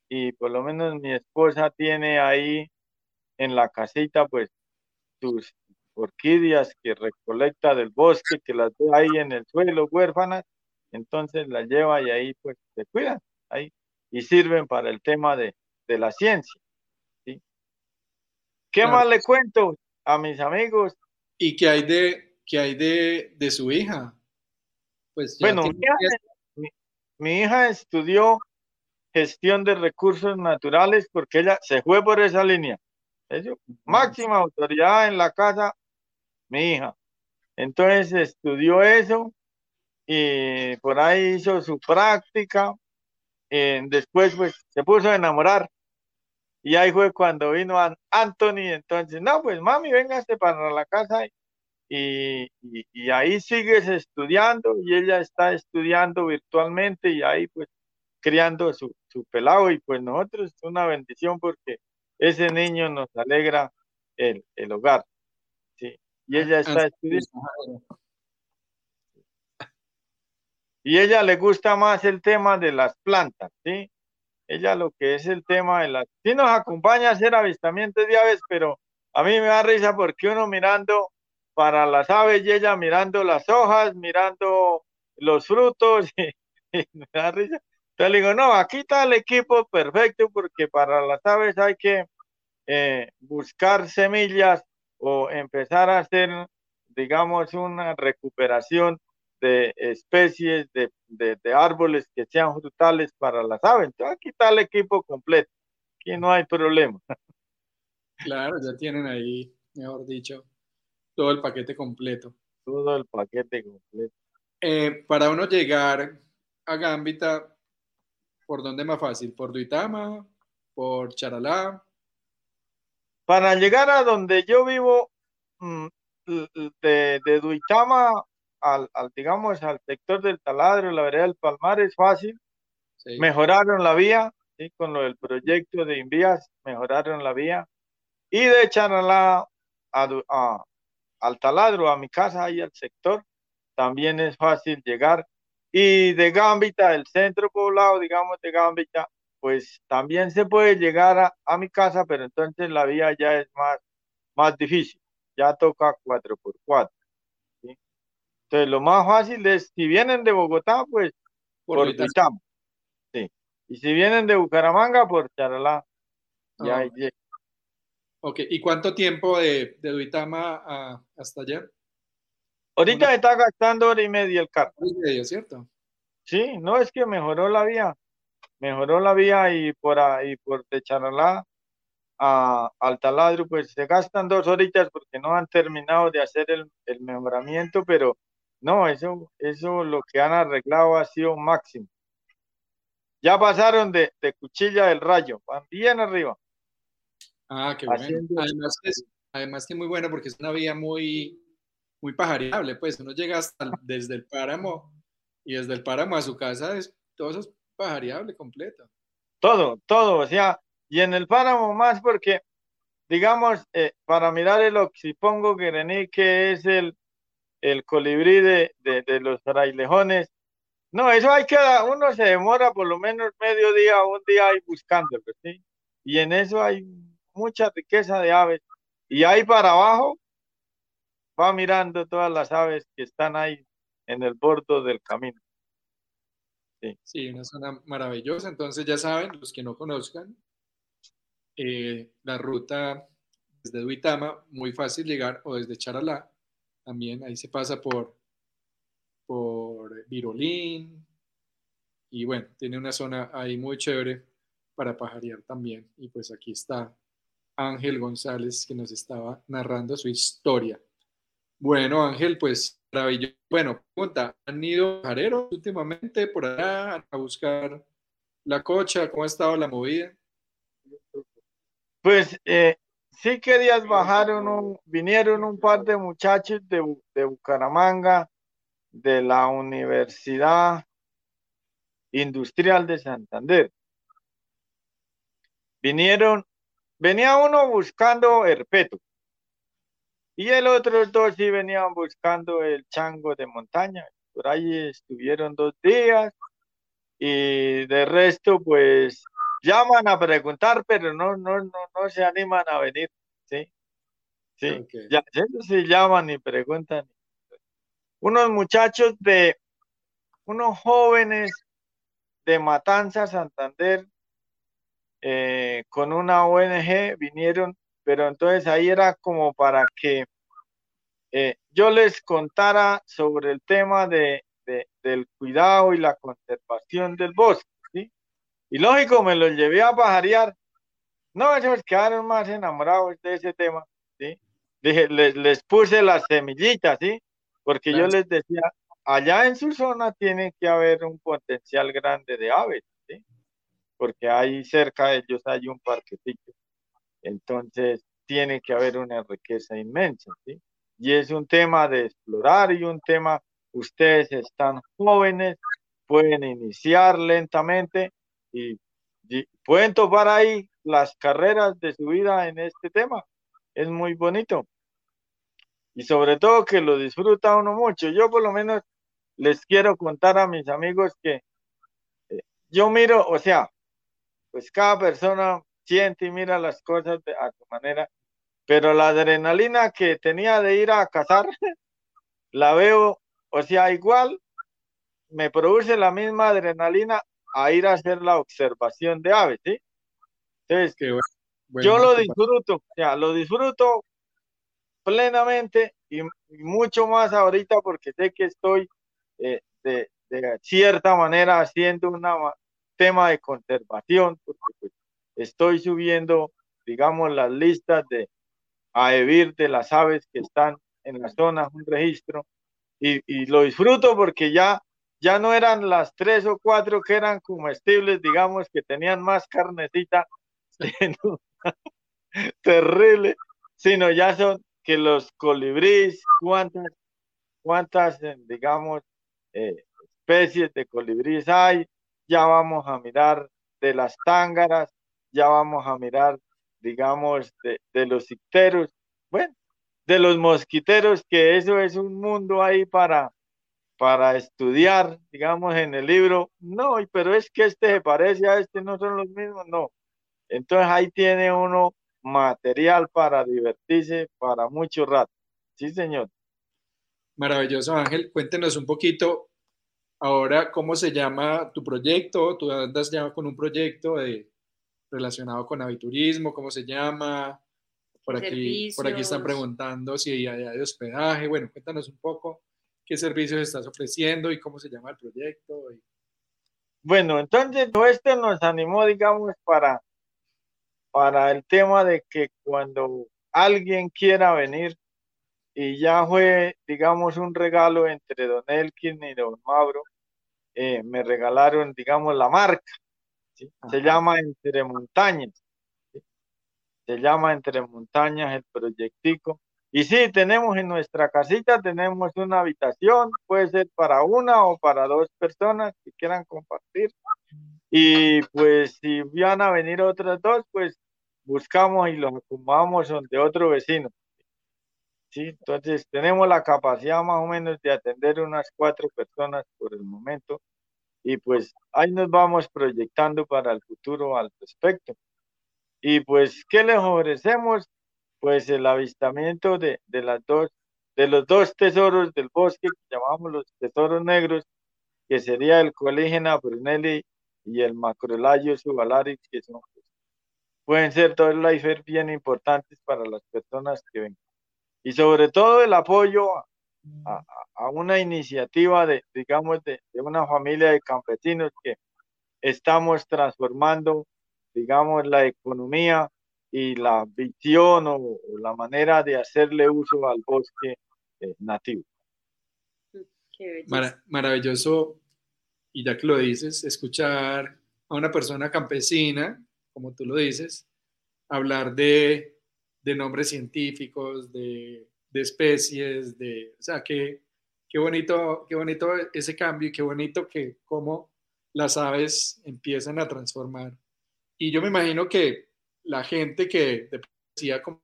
y por lo menos mi esposa tiene ahí en la casita pues sus orquídeas que recolecta del bosque, que las ve ahí en el suelo huérfanas, entonces las lleva y ahí pues se cuidan ahí y sirven para el tema de, de la ciencia. ¿sí? ¿Qué más le cuento a mis amigos? ¿Y qué hay de, qué hay de, de su hija? Pues bueno, mi hija estudió gestión de recursos naturales porque ella se fue por esa línea. Eso, máxima autoridad en la casa, mi hija. Entonces estudió eso y por ahí hizo su práctica. Y después pues se puso a enamorar. Y ahí fue cuando vino Anthony. Entonces, no, pues mami, véngase para la casa y, y, ahí sigues estudiando y ella está estudiando virtualmente y ahí pues criando su, su pelado y pues nosotros es una bendición porque ese niño nos alegra el, el hogar. Y ella está estudiando. Y ella le gusta más el tema de las plantas, ¿sí? Ella lo que es el tema de las... Sí nos acompaña a hacer avistamientos de aves, pero a mí me da risa porque uno mirando para las aves y ella mirando las hojas, mirando los frutos y, me da risa. Entonces le digo, no, aquí está el equipo perfecto porque para las aves hay que eh, buscar semillas o empezar a hacer, digamos, una recuperación de especies de, de, árboles que sean frutales para las aves. Entonces aquí está el equipo completo. Aquí no hay problema. Claro, ya tienen ahí, mejor dicho, todo el paquete completo. Todo el paquete completo. Eh, para uno llegar a Gambita, ¿por dónde es más fácil? ¿Por Duitama? ¿Por Charalá? Para llegar a donde yo vivo, mm, de, de Duitama al, digamos, al sector del taladro, la vereda del Palmar, es fácil. Mejoraron la vía, ¿sí? con lo del proyecto de Invías, mejoraron la vía. Y de Charalá a, al taladro, a mi casa y al sector, también es fácil llegar. Y de Gambita, el centro poblado, digamos, de Gambita, pues también se puede llegar a, mi casa, pero entonces la vía ya es más, más difícil, ya toca 4x4. ¿sí? Entonces lo más fácil es, si vienen de Bogotá, pues por, por Sí. Y si vienen de Bucaramanga, por Charalá. Ya, ah. Ok, ¿y cuánto tiempo de, de Duitama hasta allá? Ahorita está gastando hora y media el carro. Hora y media, ¿cierto? Sí, no es que mejoró la vía. Mejoró la vía y por ahí, por de Charalá a, al taladro, pues se gastan dos horitas porque no han terminado de hacer el, el mejoramiento, pero no, eso, eso lo que han arreglado ha sido máximo. Ya pasaron de, de cuchilla del rayo, van bien arriba. Ah, qué bueno. Además, es, además que muy bueno porque es una vía muy, muy pajareable, pues uno llega hasta desde el páramo y desde el páramo a su casa, es, todo eso es pajareable completo. Todo, todo, o sea, y en el páramo más porque, digamos, eh, para mirar el oxipongo guerení, que es el, el colibrí de, de, de los frailejones, no, eso hay que, uno se demora por lo menos medio día o un día ahí buscándolo, ¿sí? Y en eso hay mucha riqueza de aves. Y ahí para abajo va mirando todas las aves que están ahí en el borde del camino. Sí. una zona maravillosa. Entonces ya saben, los que no conozcan, eh, la ruta desde Duitama, muy fácil llegar, o desde Charalá, también ahí se pasa por, por Virolín, y bueno, tiene una zona ahí muy chévere para pajarear también. Y pues aquí está Ángel González que nos estaba narrando su historia. Bueno, Ángel, pues maravilloso. Bueno, pregunta, ¿han ido pajareros últimamente por allá a buscar la cocha? ¿Cómo ha estado la movida? Pues eh, sí que días bajaron, vinieron un par de muchachos de, de Bucaramanga, de la Universidad Industrial de Santander. Vinieron venía uno buscando herpeto y el otro dos sí venían buscando el chango de montaña, por ahí estuvieron dos días y de resto pues llaman a preguntar, pero no, no, no, no se animan a venir, ¿sí? Sí, ya, ellos se llaman y preguntan. Unos muchachos de, unos jóvenes de Matanza, Santander, eh, con una ONG vinieron, pero entonces ahí era como para que eh, yo les contara sobre el tema de, del cuidado y la conservación del bosque, ¿sí? Y lógico, me los llevé a pajarear. No, ellos quedaron más enamorados de ese tema, ¿sí? Dije, les, les puse las semillitas, ¿sí? Porque yo les decía, allá en su zona tiene que haber un potencial grande de aves, ¿sí? Porque ahí cerca de ellos hay un parquecito. Entonces, tiene que haber una riqueza inmensa. Y es un tema de explorar y un tema, ustedes están jóvenes, pueden iniciar lentamente y, pueden topar ahí las carreras de su vida en este tema. Es muy bonito. Y sobre todo que lo disfruta uno mucho. Yo por lo menos les quiero contar a mis amigos que eh, yo miro, o sea, pues cada persona siente y mira las cosas a su manera, pero la adrenalina que tenía de ir a cazar, la veo, o sea, igual me produce la misma adrenalina a ir a hacer la observación de aves, ¿sí? Entonces, yo lo disfruto, o sea, lo disfruto plenamente y, mucho más ahorita porque sé que estoy eh, de, cierta manera haciendo un tema de conservación, porque pues, estoy subiendo, digamos, las listas de AEVIR de las aves que están en la zona, un registro, y, y lo disfruto porque ya ya no eran las tres o cuatro que eran comestibles, digamos, que tenían más carnecita, terrible, sino ya son que los colibríes, cuántas, cuántas, digamos, eh, especies de colibríes hay, ya vamos a mirar de las tángaras, ya vamos a mirar, digamos, de, los icteros, bueno, de los mosquiteros, que eso es un mundo ahí para, para estudiar, digamos, en el libro, no, pero es que este se parece a este, no son los mismos, no. Entonces ahí tiene uno material para divertirse para mucho rato. Sí, señor. Maravilloso, Ángel. Cuéntenos un poquito ahora cómo se llama tu proyecto. Tú andas ya con un proyecto de, relacionado con aviturismo, cómo se llama. Por aquí, por aquí están preguntando si hay, hay hospedaje. Bueno, cuéntanos un poco qué servicios estás ofreciendo y cómo se llama el proyecto. Bueno, entonces todo esto nos animó, digamos, para, para el tema de que cuando alguien quiera venir y ya fue, digamos, un regalo entre Don Elkin y Don Mauro, eh, me regalaron, digamos, la marca. Se llama Entre Montañas. Se llama Entre Montañas el proyectico. Y sí, tenemos en nuestra casita, tenemos una habitación, puede ser para una o para dos personas que quieran compartir. Y pues si van a venir otras dos, pues buscamos y los acomodamos donde otro vecino. Sí, entonces tenemos la capacidad más o menos de atender unas cuatro personas por el momento y pues ahí nos vamos proyectando para el futuro al respecto. Y pues, ¿qué les ofrecemos? pues el avistamiento de, de, las dos, de los dos tesoros del bosque que llamamos los tesoros negros, que sería el Coligena Brunelli y el Macrolayo Subalaris, que son, pueden ser dos lifers bien importantes para las personas que ven. Y sobre todo el apoyo a, a, una iniciativa de, digamos, de, de una familia de campesinos que estamos transformando, digamos, la economía y la visión o, la manera de hacerle uso al bosque eh, nativo. maravilloso, y ya que lo dices, escuchar a una persona campesina, como tú lo dices, hablar de, de nombres científicos, de, de, especies, de, o sea, que, qué bonito, qué bonito ese cambio y qué bonito que cómo las aves empiezan a transformar. Y yo me imagino que la gente que decía como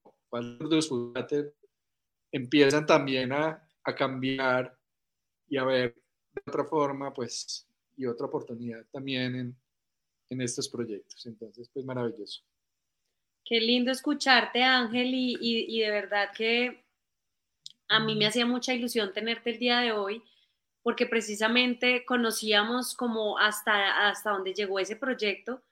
empiezan también a, a, cambiar y a ver de otra forma, pues, y otra oportunidad también en, en estos proyectos. Entonces, pues maravilloso. Qué lindo escucharte, Ángel, y, y, de verdad que a mí me hacía mucha ilusión tenerte el día de hoy, porque precisamente conocíamos como hasta, hasta dónde llegó ese proyecto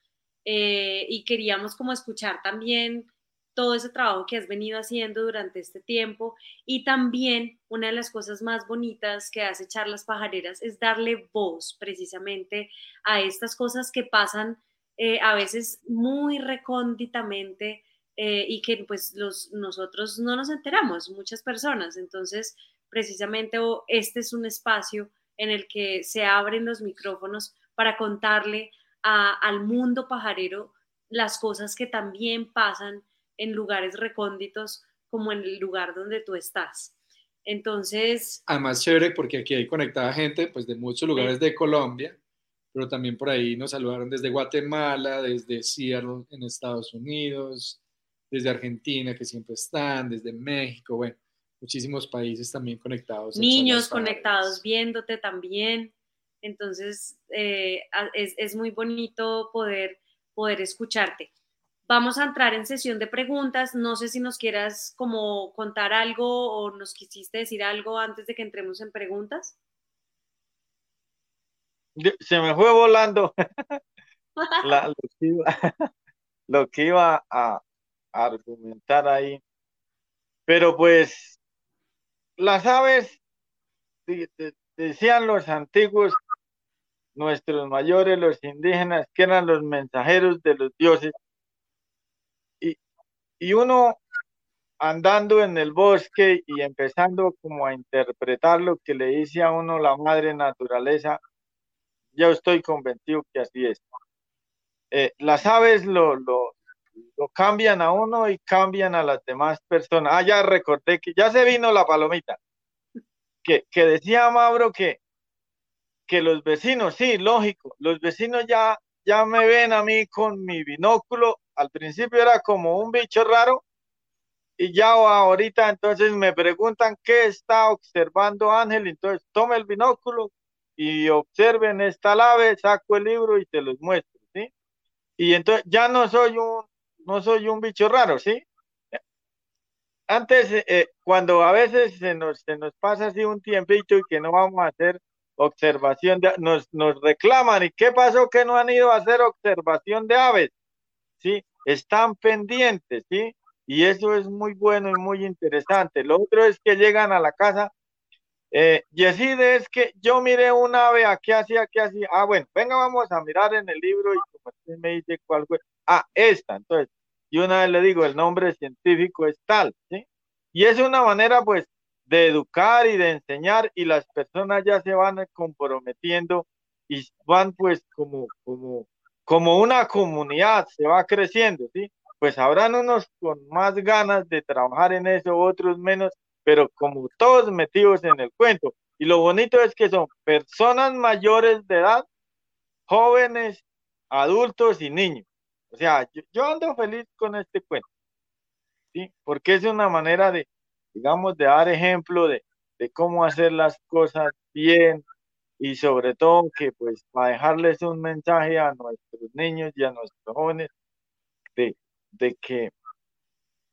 eh, y queríamos como escuchar también todo ese trabajo que has venido haciendo durante este tiempo y también una de las cosas más bonitas que hace Charlas Pajareras es darle voz precisamente a estas cosas que pasan eh, a veces muy recónditamente eh, y que pues los, nosotros no nos enteramos, muchas personas. Entonces, precisamente este es un espacio en el que se abren los micrófonos para contarle al mundo pajarero las cosas que también pasan en lugares recónditos como en el lugar donde tú estás. Entonces... Además, chévere porque aquí hay conectada gente pues de muchos lugares de Colombia, pero también por ahí nos saludaron desde Guatemala, desde Seattle en Estados Unidos, desde Argentina que siempre están, desde México, bueno, muchísimos países también conectados. Niños conectados viéndote también. Entonces, eh, es, es, muy bonito poder, poder escucharte. Vamos a entrar en sesión de preguntas. No sé si nos quieras como contar algo o nos quisiste decir algo antes de que entremos en preguntas. Se me fue volando lo, que iba, a, argumentar ahí. Pero pues las aves, decían los antiguos, nuestros mayores, los indígenas, que eran los mensajeros de los dioses y uno andando en el bosque y empezando como a interpretar lo que le dice a uno la madre naturaleza, ya estoy convencido que así es. Eh, las aves lo, lo, lo, cambian a uno y cambian a las demás personas. Ah, ya recordé que ya se vino la palomita, que, que decía Mauro que, que los vecinos, sí, lógico, los vecinos ya, ya me ven a mí con mi binóculo al principio era como un bicho raro y ya ahorita entonces me preguntan qué está observando Ángel, entonces tome el binóculo y observen esta ave, saco el libro y te los muestro, ¿sí? Y entonces ya no soy un, no soy un bicho raro, ¿sí? Antes, eh, cuando a veces se nos, se nos pasa así un tiempito y que no vamos a hacer observación, de, nos, nos reclaman, ¿y qué pasó que no han ido a hacer observación de aves? ¿sí? Están pendientes, ¿sí? Y eso es muy bueno y muy interesante. Lo otro es que llegan a la casa. Eh, decide es que yo miré un ave aquí hacía, aquí hacía. Ah, bueno, venga, vamos a mirar en el libro y como me dice cuál fue. Ah, esta. Entonces, y una vez le digo, el nombre científico es tal, ¿sí? Y es una manera, pues, de educar y de enseñar y las personas ya se van comprometiendo y van, pues, como, como como una comunidad se va creciendo, ¿sí? Pues habrán unos con más ganas de trabajar en eso, otros menos, pero como todos metidos en el cuento. Y lo bonito es que son personas mayores de edad, jóvenes, adultos y niños. O sea, yo, ando feliz con este cuento, ¿sí? Porque es una manera de, digamos, de dar ejemplo de, de cómo hacer las cosas bien, y sobre todo que pues para dejarles un mensaje a nuestros niños y a nuestros jóvenes de, de que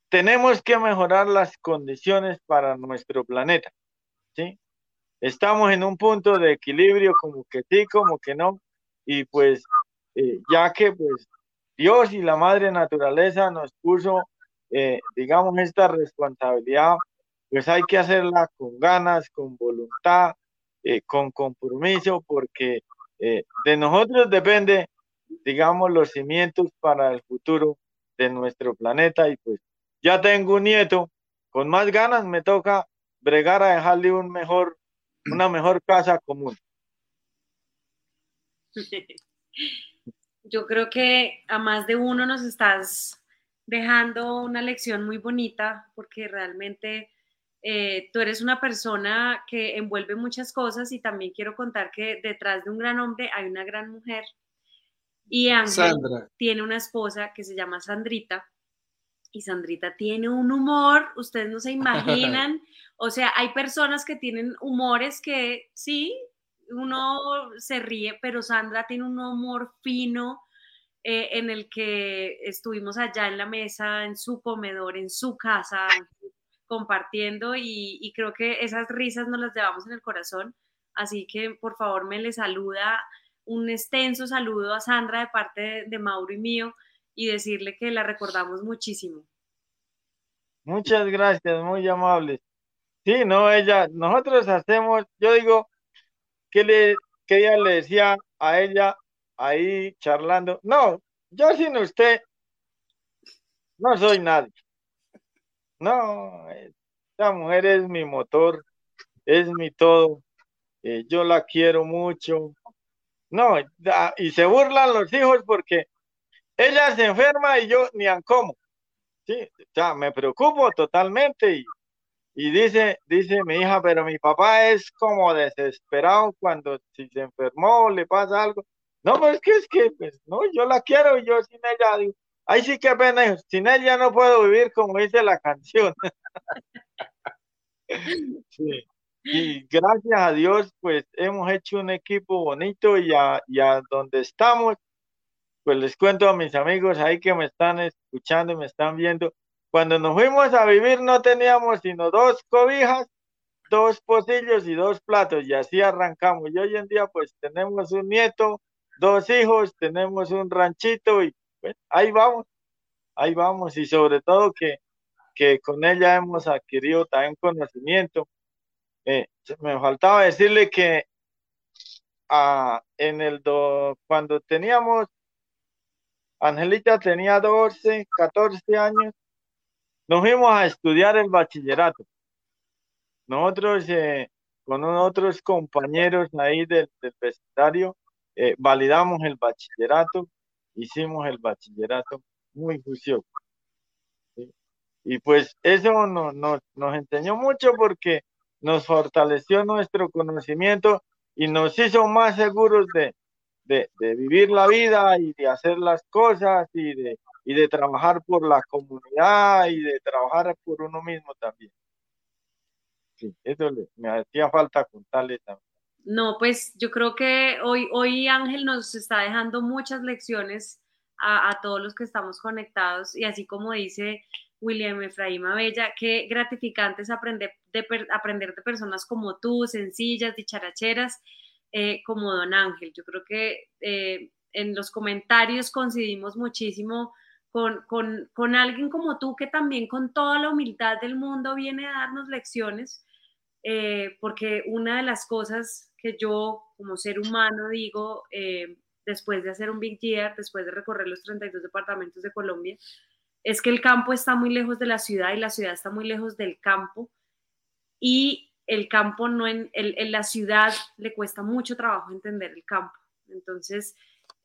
tenemos que mejorar las condiciones para nuestro planeta, ¿sí? Estamos en un punto de equilibrio como que sí, como que no, y pues eh, ya que pues Dios y la Madre Naturaleza nos puso, eh, digamos, esta responsabilidad, pues hay que hacerla con ganas, con voluntad, eh, con compromiso, porque eh, de nosotros depende, digamos, los cimientos para el futuro de nuestro planeta. Y pues ya tengo un nieto, con más ganas me toca bregar a dejarle un mejor, una mejor casa común. Yo creo que a más de uno nos estás dejando una lección muy bonita porque realmente eh, tú eres una persona que envuelve muchas cosas y también quiero contar que detrás de un gran hombre hay una gran mujer. Y Ángel tiene una esposa que se llama Sandrita. Y Sandrita tiene un humor, ustedes no se imaginan. o sea, hay personas que tienen humores que sí, uno se ríe, pero Sandra tiene un humor fino eh, en el que estuvimos allá en la mesa, en su comedor, en su casa, compartiendo y, creo que esas risas nos las llevamos en el corazón. Así que por favor me le saluda un extenso saludo a Sandra de parte de, de Mauro y mío y decirle que la recordamos muchísimo. Muchas gracias, muy amables. Sí, no, ella, nosotros hacemos, yo digo, que le, que ella le decía a ella ahí charlando, no, yo sin usted no soy nadie. No, esta mujer es mi motor, es mi todo. Eh, yo la quiero mucho. No, y se burlan los hijos porque ella se enferma y yo ni an como. Sí, ya me preocupo totalmente y y dice, dice mi hija, pero mi papá es como desesperado cuando si se enfermó le pasa algo. No, pues es que es que, pues, no, yo la quiero y yo sin ella, digo, ahí sí que pena, sin ella no puedo vivir como dice la canción. Y gracias a Dios, pues hemos hecho un equipo bonito y a, y a donde estamos, pues les cuento a mis amigos ahí que me están escuchando y me están viendo, cuando nos fuimos a vivir no teníamos sino dos cobijas, dos pocillos y dos platos y así arrancamos. Y hoy en día pues tenemos un nieto, dos hijos, tenemos un ranchito y pues, ahí vamos, ahí vamos y sobre todo que, que con ella hemos adquirido también conocimiento. Eh, me faltaba decirle que ah, en el do, cuando teníamos, Angelita tenía 12, 14 años, nos fuimos a estudiar el bachillerato. Nosotros, eh, con otros compañeros ahí del, del vecindario, eh, validamos el bachillerato, hicimos el bachillerato muy juicioso. Y pues eso nos, nos enseñó mucho porque nos fortaleció nuestro conocimiento y nos hizo más seguros de, de, de, vivir la vida y de hacer las cosas y de, y de trabajar por la comunidad y de trabajar por uno mismo también. Sí, eso me hacía falta contarle también. No, pues yo creo que hoy, hoy Ángel nos está dejando muchas lecciones a, a todos los que estamos conectados y así como dice William Efraín Bella, qué gratificante es aprender de, aprender de personas como tú, sencillas, dicharacheras, eh, como Don Ángel. Yo creo que eh, en los comentarios coincidimos muchísimo con, con, con, alguien como tú que también con toda la humildad del mundo viene a darnos lecciones, eh, porque una de las cosas que yo como ser humano digo, eh, después de hacer un Big Year, después de recorrer los 32 departamentos de Colombia, es que el campo está muy lejos de la ciudad y la ciudad está muy lejos del campo y el campo no en, en la ciudad le cuesta mucho trabajo entender el campo. Entonces,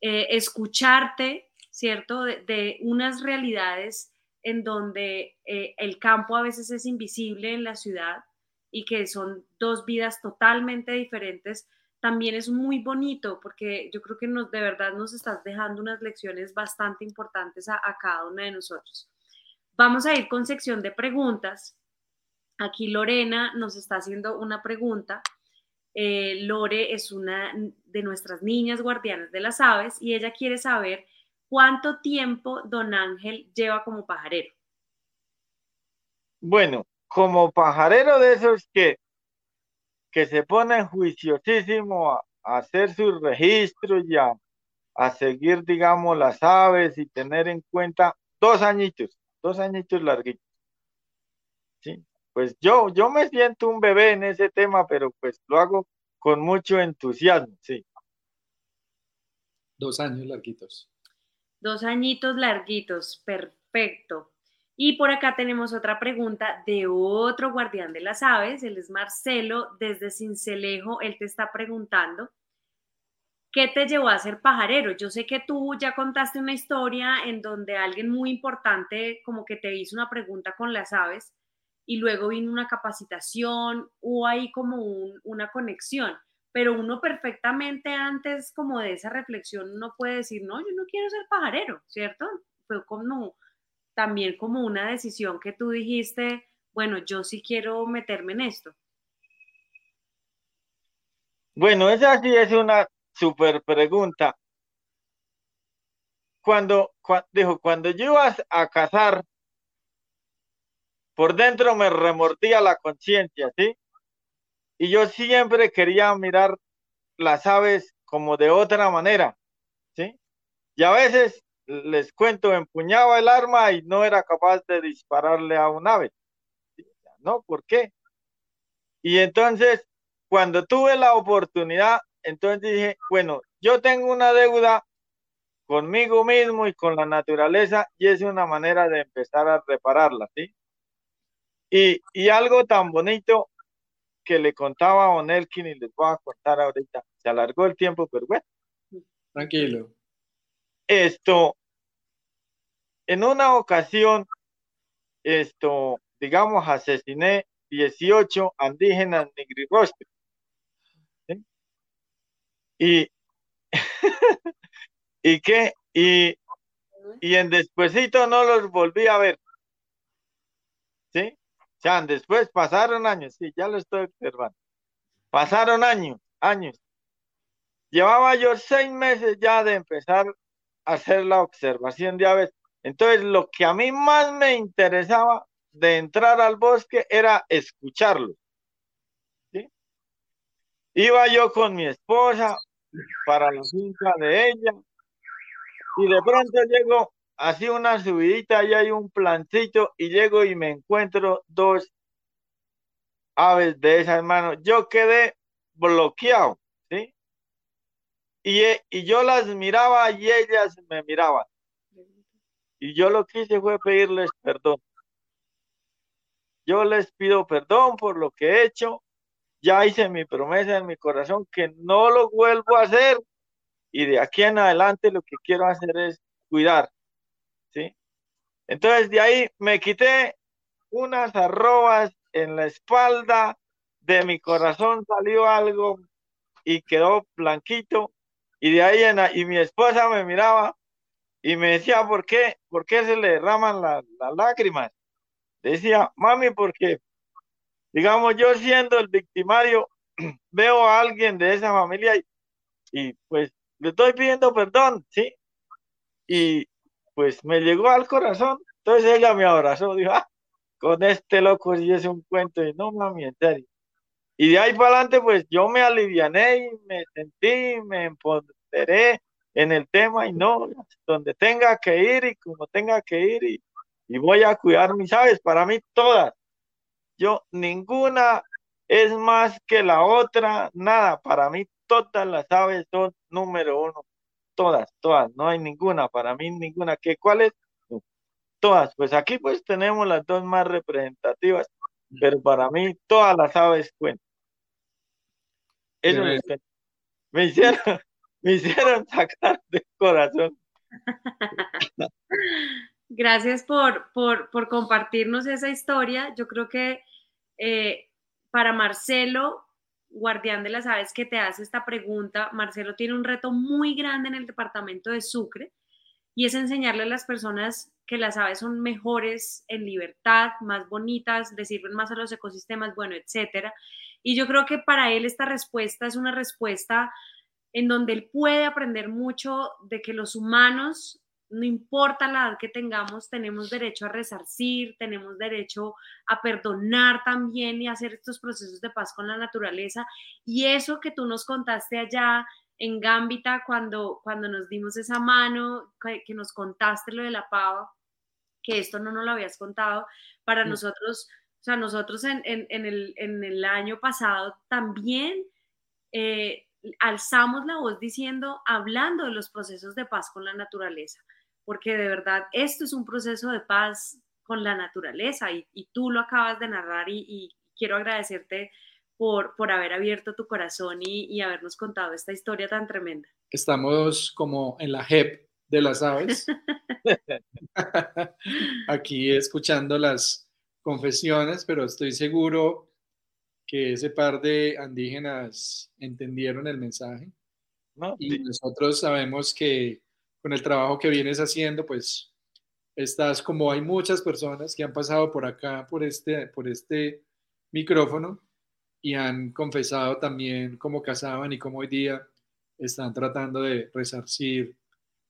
eh, escucharte ¿cierto? De, unas realidades en donde eh, el campo a veces es invisible en la ciudad y que son dos vidas totalmente diferentes, también es muy bonito porque yo creo que nos, de verdad nos estás dejando unas lecciones bastante importantes a, cada uno de nosotros. Vamos a ir con sección de preguntas. Aquí Lorena nos está haciendo una pregunta. Eh, Lore es una de nuestras niñas guardianas de las aves y ella quiere saber ¿Cuánto tiempo don Ángel lleva como pajarero? Bueno, como pajarero de esos que, que se ponen juiciosísimo a, hacer sus registros y a, seguir, digamos, las aves y tener en cuenta dos añitos, dos añitos larguitos. Sí, pues yo, yo me siento un bebé en ese tema, pero pues lo hago con mucho entusiasmo, sí. Dos años larguitos. Dos añitos larguitos, perfecto. Y por acá tenemos otra pregunta de otro guardián de las aves, él es Marcelo, desde Cincelejo, él te está preguntando, ¿qué te llevó a ser pajarero? Yo sé que tú ya contaste una historia en donde alguien muy importante como que te hizo una pregunta con las aves y luego vino una capacitación o hay como una conexión pero uno perfectamente antes como de esa reflexión uno puede decir, no, yo no quiero ser pajarero, ¿cierto? Fue como también como una decisión que tú dijiste, bueno, yo sí quiero meterme en esto. Bueno, esa sí es una super pregunta. Cuando, dijo, cuando yo iba a cazar, por dentro me remordía la conciencia, ¿sí? Y yo siempre quería mirar las aves como de otra manera, ¿sí? Y a veces, les cuento, empuñaba el arma y no era capaz de dispararle a un ave. ¿No? ¿Por qué? Y entonces, cuando tuve la oportunidad, entonces dije, bueno, yo tengo una deuda conmigo mismo y con la naturaleza y es una manera de empezar a repararla, ¿sí? Y, y algo tan bonito que le contaba a Onelkin y les voy a contar ahorita. Se alargó el tiempo, pero bueno. Tranquilo. Esto, en una ocasión, esto, digamos, asesiné 18 indígenas negrirrostros. Y, y qué, y, y en despuesito no los volví a ver. Sea, después pasaron años, sí, ya lo estoy observando. Pasaron años, años. Llevaba yo seis meses ya de empezar a hacer la observación de aves. Entonces, lo que a mí más me interesaba de entrar al bosque era escucharlos. ¿sí? Iba yo con mi esposa para la finca de ella y de pronto llego así una subidita, y hay un plancito y llego y me encuentro dos aves de esas manos. Yo quedé bloqueado, ¿sí? Y, y yo las miraba y ellas me miraban. Y yo lo que hice fue pedirles perdón. Yo les pido perdón por lo que he hecho. Ya hice mi promesa en mi corazón que no lo vuelvo a hacer. Y de aquí en adelante lo que quiero hacer es cuidar entonces de ahí me quité unas arrobas en la espalda, de mi corazón salió algo y quedó blanquito y de ahí en y mi esposa me miraba y me decía, ¿por qué? ¿Por qué se le derraman las lágrimas? Decía, mami, porque, digamos, yo siendo el victimario, veo a alguien de esa familia y, y pues le estoy pidiendo perdón, ¿sí? Y, pues me llegó al corazón. Entonces ella me abrazó, dijo, ah, con este loco si es un cuento, y no mami, en serio. Y de ahí para adelante, pues yo me aliviané y me sentí, me empoderé en el tema y no, donde tenga que ir y como tenga que ir y, y voy a cuidar mis aves, para mí todas. Yo, ninguna es más que la otra, nada, para mí todas las aves son número uno todas, todas, no hay ninguna, para mí ninguna. ¿Qué, ¿Cuáles? Todas, pues aquí pues tenemos las dos más representativas, pero para mí todas las aves cuentan. Eso me, hicieron, me hicieron sacar de corazón. Gracias por, por, por, compartirnos esa historia. Yo creo que eh, para Marcelo guardián de las aves que te hace esta pregunta, Marcelo tiene un reto muy grande en el departamento de Sucre y es enseñarle a las personas que las aves son mejores en libertad, más bonitas, le sirven más a los ecosistemas, bueno, etcétera. Y yo creo que para él esta respuesta es una respuesta en donde él puede aprender mucho de que los humanos no importa la edad que tengamos, tenemos derecho a resarcir, tenemos derecho a perdonar también y hacer estos procesos de paz con la naturaleza. Y eso que tú nos contaste allá en Gambita cuando, cuando nos dimos esa mano, que, nos contaste lo de la pava, que esto no nos lo habías contado, para nosotros, o sea, nosotros en, el, año pasado también... Eh, alzamos la voz diciendo, hablando de los procesos de paz con la naturaleza porque de verdad esto es un proceso de paz con la naturaleza y, tú lo acabas de narrar y, quiero agradecerte por, por, haber abierto tu corazón y, habernos contado esta historia tan tremenda. Estamos como en la JEP de las aves, aquí escuchando las confesiones, pero estoy seguro que ese par de indígenas entendieron el mensaje. y nosotros sabemos que con el trabajo que vienes haciendo, pues estás como hay muchas personas que han pasado por acá, por este, por este micrófono, y han confesado también cómo cazaban y cómo hoy día están tratando de resarcir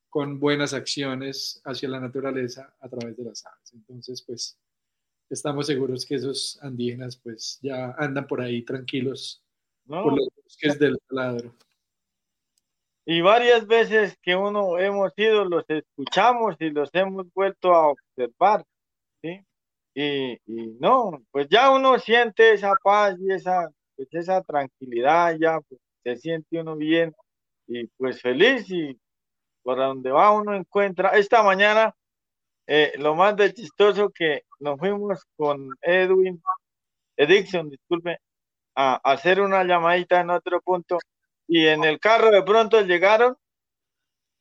con buenas acciones hacia la naturaleza a través de las aves. Entonces, pues estamos seguros que esos indígenas pues ya andan por ahí tranquilos por los bosques del ladro. Y varias veces que uno hemos ido, los escuchamos y los hemos vuelto a observar, ¿sí? Y, y no, pues ya uno siente esa paz y esa, pues esa tranquilidad, ya pues, se siente uno bien y pues feliz y por donde va uno encuentra. Esta mañana, eh, lo más de chistoso que nos fuimos con Edwin, Edixon, disculpe, a, hacer una llamadita en otro punto y en el carro de pronto llegaron,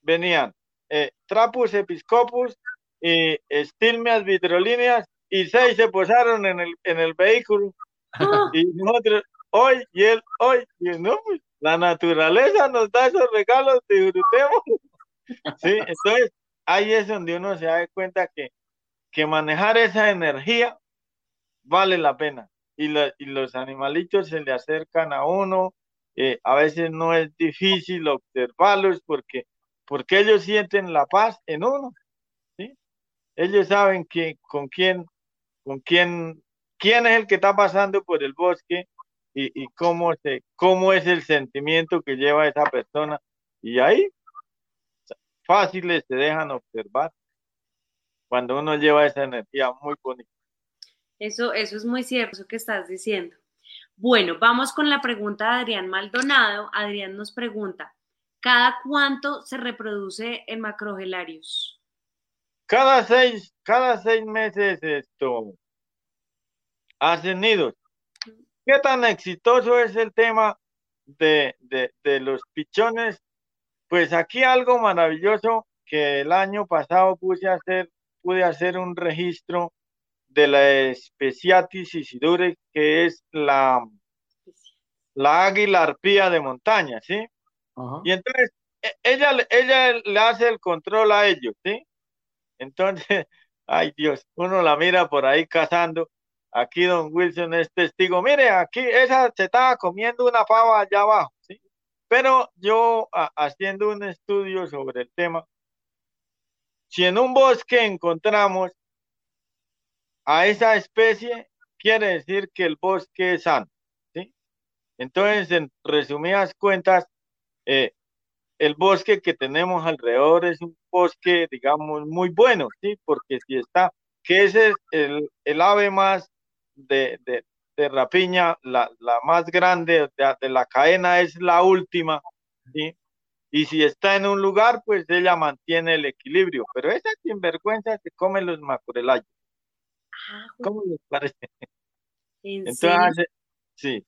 venían eh, Trapus Episcopus y Stilmias Vitrolíneas y seis se posaron en el, en el vehículo. Y nosotros hoy y él hoy y no pues la naturaleza nos da esos regalos disfrutemos. Sí, entonces ahí es donde uno se da cuenta que, que manejar esa energía vale la pena. Y, y los animalitos se le acercan a uno, eh, a veces no es difícil observarlos porque, porque ellos sienten la paz en uno. Ellos saben que, con quién, con quién, quién es el que está pasando por el bosque y, y cómo, se, cómo es el sentimiento que lleva esa persona. Y ahí fáciles se dejan observar cuando uno lleva esa energía muy bonita. Eso, eso es muy cierto, eso que estás diciendo. Bueno, vamos con la pregunta de Adrián Maldonado. Adrián nos pregunta, ¿cada cuánto se reproduce el macrogelarius? Cada seis, cada seis meses esto hacen nidos. ¿Qué tan exitoso es el tema de, de, de los pichones pues aquí algo maravilloso que el año pasado puse a hacer, pude hacer un registro de la Speciatis isidure, que es la, la águila arpía de montaña, ¿sí? Y entonces e, ella, ella le hace el control a ellos, ¿sí? Entonces, ay Dios, uno la mira por ahí cazando. Aquí don Wilson es testigo. Mire, aquí esa se estaba comiendo una pava allá abajo. Pero yo haciendo un estudio sobre el tema, si en un bosque encontramos a esa especie, quiere decir que el bosque es sano. ¿sí? Entonces, en resumidas cuentas, eh, el bosque que tenemos alrededor es un bosque, digamos, muy bueno, ¿sí? Porque si está, que ese es el, el ave más de, de rapiña, la, la más grande de, la cadena es la última, ¿sí? Y si está en un lugar, pues ella mantiene el equilibrio, pero esa sinvergüenza se come los macurelayos. Ah, ¿Cómo les parece? Entonces, sí,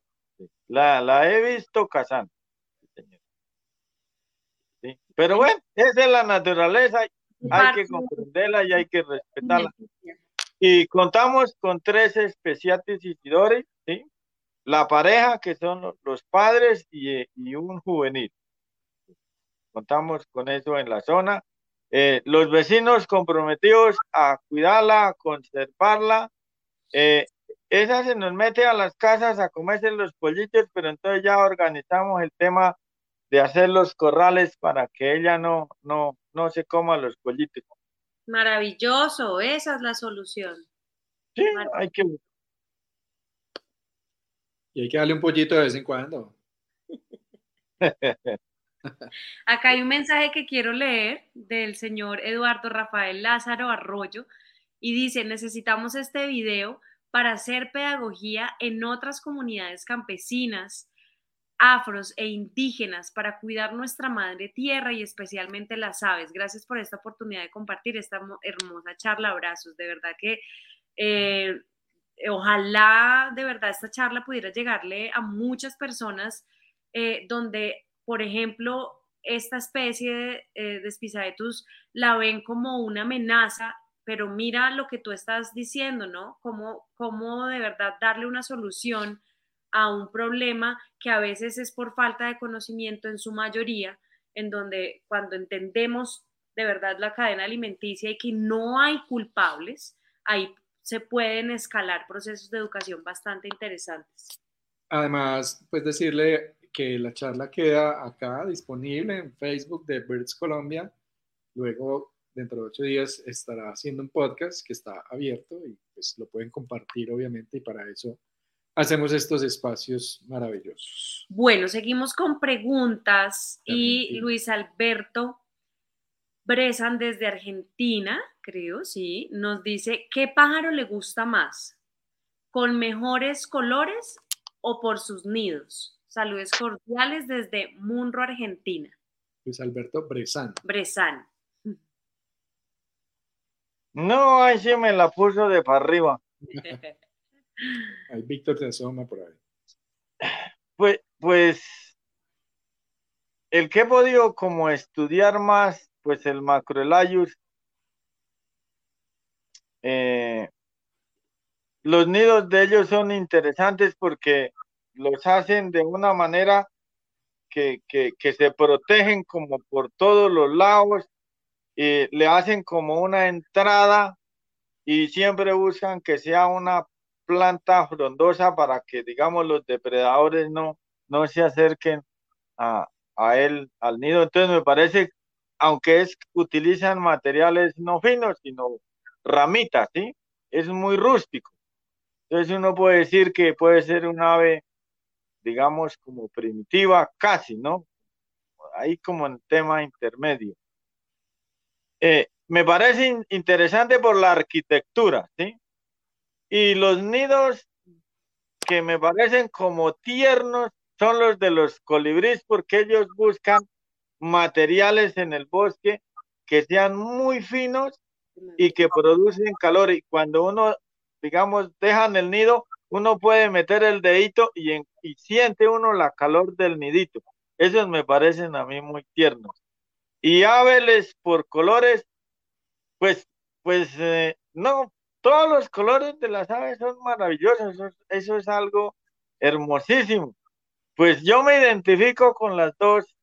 La, la he visto cazando. Sí. Pero bueno, esa es la naturaleza, hay que comprenderla y hay que respetarla. Y contamos con tres especiales incidores, ¿sí? La pareja, que son los padres, y, y un juvenil. Contamos con eso en la zona. Eh, los vecinos comprometidos a cuidarla, a conservarla. Eh, esa se nos mete a las casas a comerse los pollitos, pero entonces ya organizamos el tema de hacer los corrales para que ella no, no, no se coma los pollitos. Maravilloso, esa es la solución. Sí, hay que. Y hay que darle un pollito de vez en cuando. Acá hay un mensaje que quiero leer del señor Eduardo Rafael Lázaro Arroyo y dice, necesitamos este video para hacer pedagogía en otras comunidades campesinas afros e indígenas para cuidar nuestra madre tierra y especialmente las aves. Gracias por esta oportunidad de compartir esta hermosa charla. Abrazos. De verdad que eh, ojalá de verdad esta charla pudiera llegarle a muchas personas eh, donde, por ejemplo, esta especie de, eh, la ven como una amenaza pero mira lo que tú estás diciendo, ¿no? Cómo, cómo de verdad darle una solución a un problema que a veces es por falta de conocimiento en su mayoría, en donde cuando entendemos de verdad la cadena alimenticia y que no hay culpables, ahí se pueden escalar procesos de educación bastante interesantes. Además, pues decirle que la charla queda acá disponible en Facebook de Birds Colombia. Luego, dentro de ocho días, estará haciendo un podcast que está abierto y pues lo pueden compartir, obviamente, y para eso hacemos estos espacios maravillosos. Bueno, seguimos con preguntas y Luis Alberto Bresan desde Argentina, creo, sí, nos dice, ¿qué pájaro le gusta más? ¿Con mejores colores o por sus nidos? Saludos cordiales desde Munro, Argentina. Luis Alberto Bresan. Bresan. No, ahí sí me la puso de para arriba. Ahí Víctor te asoma por ahí. Pues, pues, el que he podido como estudiar más, pues el macroelayus, eh, los nidos de ellos son interesantes porque los hacen de una manera que, que, que se protegen como por todos los lados, y le hacen como una entrada y siempre buscan que sea una planta frondosa para que, digamos, los depredadores no, no se acerquen a, a él, al nido. Entonces me parece, aunque es, utilizan materiales no finos, sino ramitas, ¿sí? Es muy rústico. Entonces uno puede decir que puede ser un ave, digamos, como primitiva, casi, ¿no? Ahí como en tema intermedio. Eh, me parece interesante por la arquitectura, ¿sí? Y los nidos que me parecen como tiernos son los de los colibríes porque ellos buscan materiales en el bosque que sean muy finos y que producen calor. Y cuando uno, digamos, dejan el nido, uno puede meter el dedito y, y siente uno la calor del nidito. Esos me parecen a mí muy tiernos. Y aves por colores, pues, pues eh, no, todos los colores de las aves son maravillosos, eso, es algo hermosísimo. Pues yo me identifico con las dos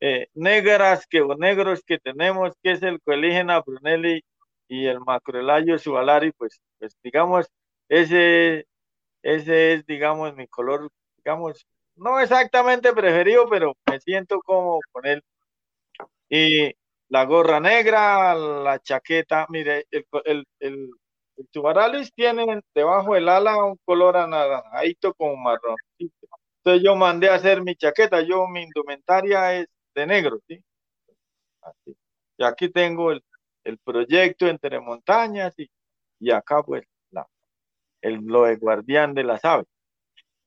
eh, negras que, o negros que tenemos, que es el coelígena brunelli y el macroelayo subalari, pues, pues digamos, ese, ese es, digamos, mi color, digamos, no exactamente preferido, pero me siento como con él. Y la gorra negra, la chaqueta, mire, el, el el tubaralis tiene debajo del ala un color anaranjadito como marrón. Entonces yo mandé a hacer mi chaqueta, yo mi indumentaria es de negro, ¿sí? Así. Y aquí tengo el, proyecto entre montañas y, y acá pues el, lo de guardián de las aves.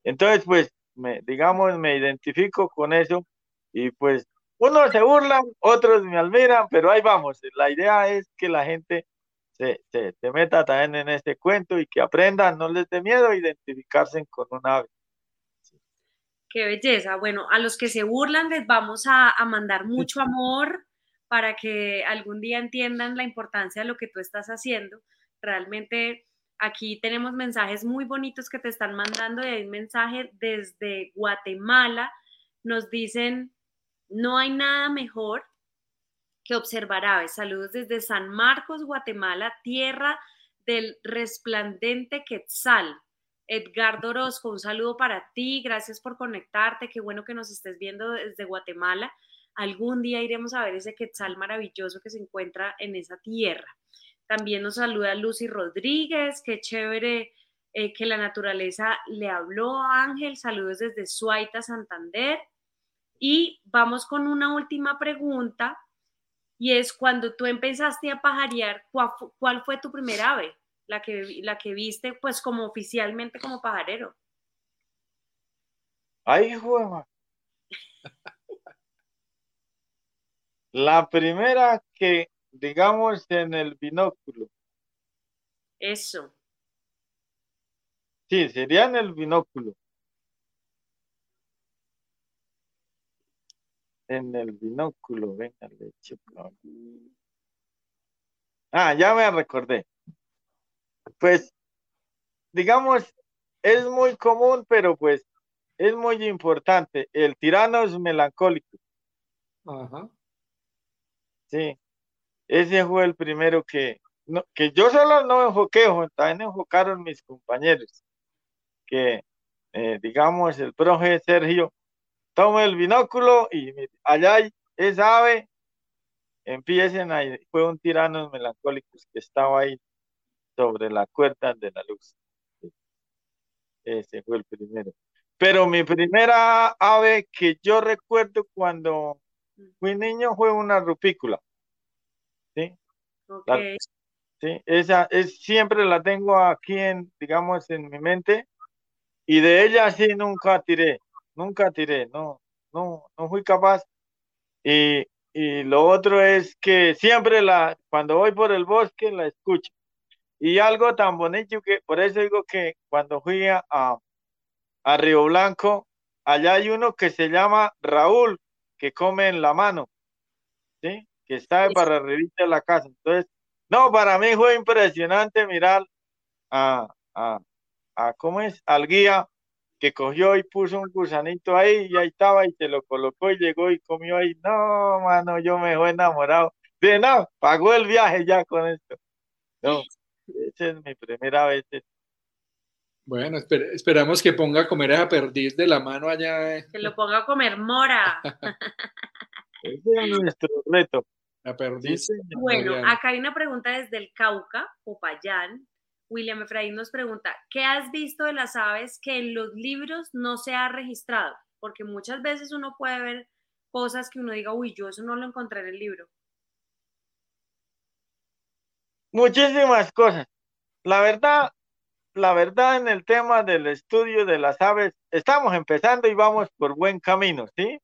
Entonces pues, me, digamos, me identifico con eso y pues unos se burlan, otros me admiran, pero ahí vamos. La idea es que la gente se, se, meta también en este cuento y que aprendan, no les dé miedo identificarse con un ave. Qué belleza. Bueno, a los que se burlan les vamos a, a mandar mucho amor para que algún día entiendan la importancia de lo que tú estás haciendo. Realmente aquí tenemos mensajes muy bonitos que te están mandando y hay un mensaje desde Guatemala. Nos dicen, no hay nada mejor que observar aves. Saludos desde San Marcos, Guatemala, tierra del resplandente Quetzal. Edgardo Orozco, un saludo para ti, gracias por conectarte, qué bueno que nos estés viendo desde Guatemala. Algún día iremos a ver ese Quetzal maravilloso que se encuentra en esa tierra. También nos saluda Lucy Rodríguez, qué chévere eh, que la naturaleza le habló a Ángel, saludos desde Suaita, Santander. Y vamos con una última pregunta y es cuando tú empezaste a pajarear, ¿cuál, fue tu primera ave? La que, la que viste, pues, como oficialmente como pajarero. Ay, hijo La primera que, digamos, en el binóculo. Eso. Sí, sería en el binóculo. en el binóculo, venga, leche. Ah, ya me recordé. Pues, digamos, es muy común, pero pues es muy importante. El tirano es melancólico. Ajá. Sí, ese fue el primero que, que yo solo no enfoqué, también enfocaron mis compañeros, que eh, digamos, el profe Sergio toma el binóculo y allá hay esa ave, empiecen ahí, fue un tirano melancólicos que estaba ahí sobre la cuerda de la luz. Ese fue el primero. Pero mi primera ave que yo recuerdo cuando fui niño fue una rupícula. ¿Sí? sí, esa es, siempre la tengo aquí en, digamos, en mi mente. Y de ella sí nunca tiré, nunca tiré, no, no, no fui capaz. Y, y lo otro es que siempre la, cuando voy por el bosque la escucho. Y algo tan bonito que, por eso digo que cuando fui a, a Río Blanco, allá hay uno que se llama Raúl, que come en la mano, ¿sí? Que está para de la casa. Entonces, no, para mí fue impresionante mirar a, a, a, ¿cómo es? Al guía que cogió y puso un gusanito ahí y ahí estaba y se lo colocó y llegó y comió ahí. No, mano, yo me fui enamorado. De no, pagó el viaje ya con esto. No, esa es mi primera vez bueno, esperamos que ponga a comer a perdiz de la mano allá. Eh. Que lo ponga a comer mora. Ese es nuestro reto. La bueno, acá hay una pregunta desde el Cauca, Popayán. William Efraín nos pregunta, ¿qué has visto de las aves que en los libros no se ha registrado? Porque muchas veces uno puede ver cosas que uno diga, uy, yo eso no lo encontré en el libro. Muchísimas cosas. La verdad, la verdad en el tema del estudio de las aves, estamos empezando y vamos por buen camino, ¿sí?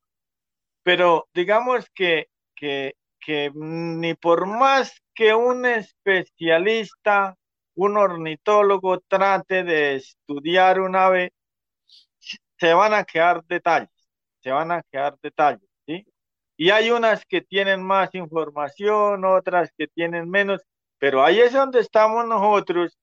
Pero digamos que, que, que ni por más que un especialista, un ornitólogo trate de estudiar un ave, se van a quedar detalles, se van a quedar detalles, ¿sí? Y hay unas que tienen más información, otras que tienen menos, pero ahí es donde estamos nosotros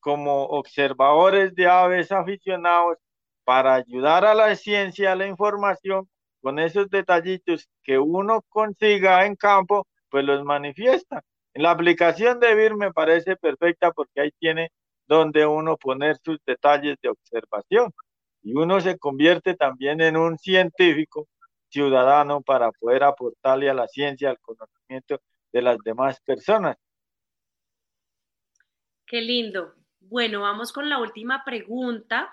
como observadores de aves aficionados para ayudar a la ciencia, a la información, con esos detallitos que uno consiga en campo, pues los manifiesta. La aplicación de VIR me parece perfecta porque ahí tiene donde uno poner sus detalles de observación y uno se convierte también en un científico ciudadano para poder aportarle a la ciencia, al conocimiento de las demás personas. Qué lindo. Bueno, vamos con la última pregunta.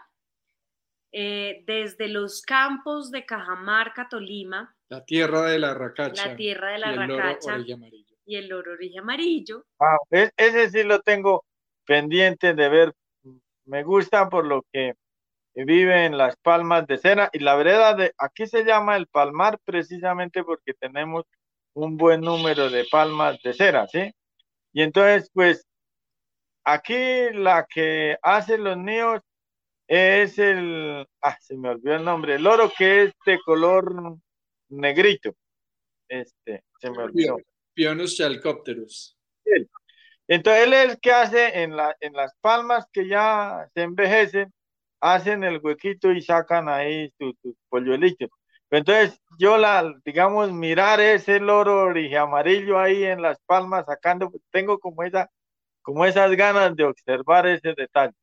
Eh, desde los campos de Cajamarca, Tolima. La tierra de la racacha. La tierra de la y racacha. El amarillo. Y el oro orilla amarillo. Ah, ese sí lo tengo pendiente de ver. Me gusta por lo que vive en las palmas de cera y la vereda de aquí se llama el palmar precisamente porque tenemos un buen número de palmas de cera, ¿sí? Y entonces, pues, Aquí la que hace los niños es el, ah, se me olvidó el nombre, el oro que es de color negrito. Este, se me olvidó. Pionus chalcopterus. Entonces él es el que hace en, la, en las palmas que ya se envejecen, hacen el huequito y sacan ahí sus tu polluelitos. Entonces yo la, digamos, mirar ese loro origen amarillo ahí en las palmas sacando, tengo como esa como esas ganas de observar ese detalle.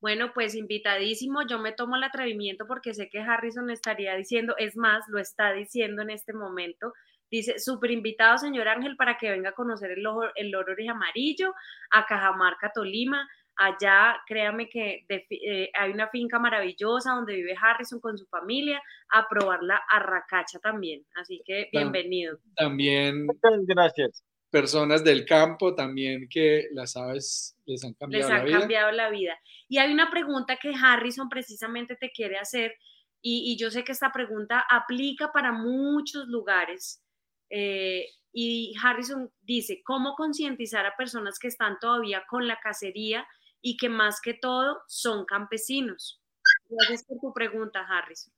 Bueno, pues invitadísimo, yo me tomo el atrevimiento porque sé que Harrison estaría diciendo, es más, lo está diciendo en este momento. Dice, súper invitado, señor Ángel, para que venga a conocer el, loro, el loro amarillo a Cajamarca, Tolima. Allá, créame que eh, hay una finca maravillosa donde vive Harrison con su familia, a probar la arracacha también. Así que bienvenido. También. Muchas gracias personas del campo también que las aves les han cambiado la vida. Les han cambiado la vida. Y hay una pregunta que Harrison precisamente te quiere hacer y, yo sé que esta pregunta aplica para muchos lugares. Eh, y Harrison dice, ¿cómo concientizar a personas que están todavía con la cacería y que más que todo son campesinos? Gracias por tu pregunta, Harrison.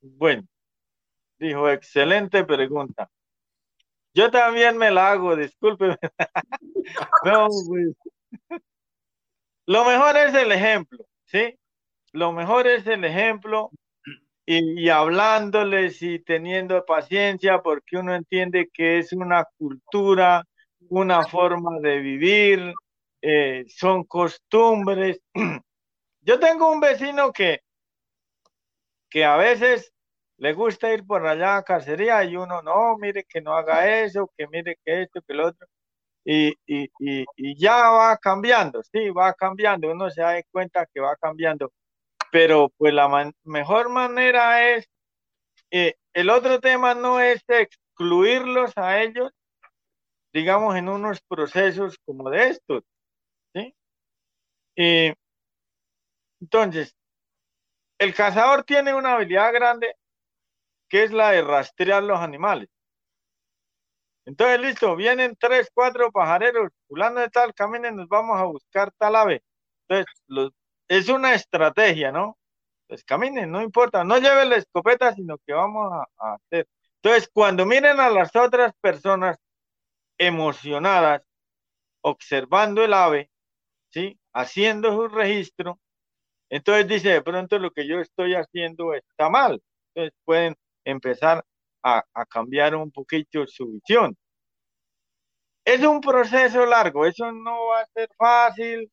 Bueno, dijo, excelente pregunta. Yo también me la hago, discúlpeme. no. Lo mejor es el ejemplo, ¿sí? Lo mejor es el ejemplo y, hablándoles y teniendo paciencia porque uno entiende que es una cultura, una forma de vivir, eh, son costumbres. Yo tengo un vecino que, que a veces le gusta ir por allá a cacería y uno, no, mire que no haga eso, que mire que esto, que lo otro. Y, y, y, ya va cambiando, sí, va cambiando, uno se da cuenta que va cambiando, pero pues la mejor manera es, eh, el otro tema no es excluirlos a ellos, digamos, en unos procesos como de estos, ¿sí? Y, entonces, el cazador tiene una habilidad grande que es la de rastrear los animales. Entonces, listo, vienen tres, cuatro pajareros, fulano de tal, caminen, nos vamos a buscar tal ave. Entonces, es una estrategia, ¿no? Pues caminen, no importa, no lleven la escopeta, sino que vamos a, hacer. Entonces, cuando miren a las otras personas emocionadas, observando el ave, ¿sí? Haciendo su registro, entonces dice, de pronto lo que yo estoy haciendo está mal. Entonces pueden empezar a, cambiar un poquito su visión. Es un proceso largo, eso no va a ser fácil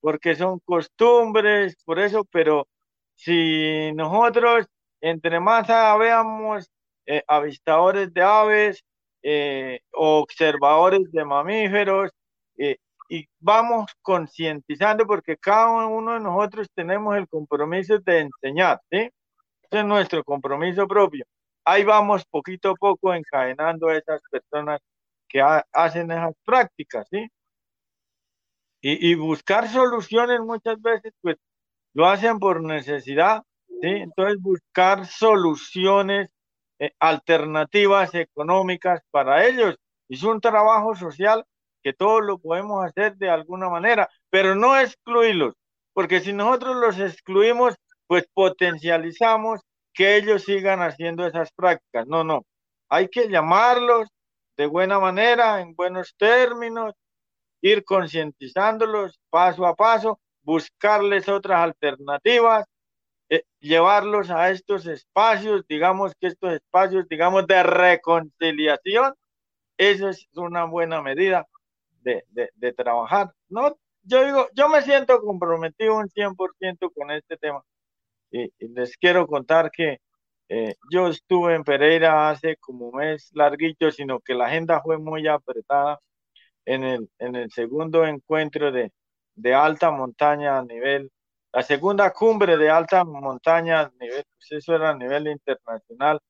porque son costumbres, por eso, pero si nosotros entre más veamos eh, avistadores de aves, eh, observadores de mamíferos, eh, y vamos concientizando porque cada uno de nosotros tenemos el compromiso de enseñar, ¿sí? Es nuestro compromiso propio. Ahí vamos poquito a poco encadenando a esas personas que hacen esas prácticas, ¿sí? Y, buscar soluciones muchas veces, pues lo hacen por necesidad, ¿sí? Entonces buscar soluciones eh, alternativas económicas para ellos. Es un trabajo social que todos lo podemos hacer de alguna manera, pero no excluirlos, porque si nosotros los excluimos, pues potencializamos que ellos sigan haciendo esas prácticas. No, no, hay que llamarlos de buena manera, en buenos términos, ir concientizándolos paso a paso, buscarles otras alternativas, eh, llevarlos a estos espacios, digamos que estos espacios, digamos, de reconciliación, eso es una buena medida de, trabajar. No, yo digo, yo me siento comprometido un 100% con este tema. Y, les quiero contar que eh, yo estuve en Pereira hace como un mes larguito, sino que la agenda fue muy apretada en el, en el segundo encuentro de, de alta montaña a nivel, la segunda cumbre de alta montaña a nivel, pues eso era a nivel internacional.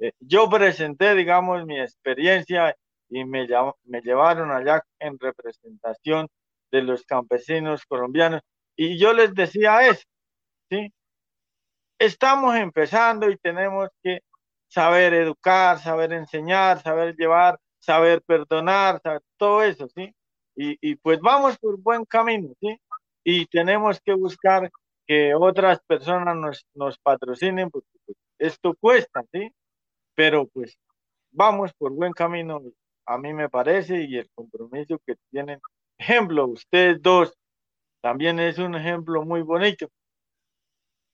Eh, yo presenté, digamos, mi experiencia y me, me llevaron allá en representación de los campesinos colombianos y yo les decía eso, ¿sí? Estamos empezando y tenemos que saber educar, saber enseñar, saber llevar, saber perdonar, todo eso, ¿sí? Y, y, pues vamos por buen camino, ¿sí? Y tenemos que buscar que otras personas nos, nos patrocinen, porque pues, esto cuesta, ¿sí? Pero pues vamos por buen camino a mí me parece, y el compromiso que tienen. Ejemplo, ustedes dos, también es un ejemplo muy bonito.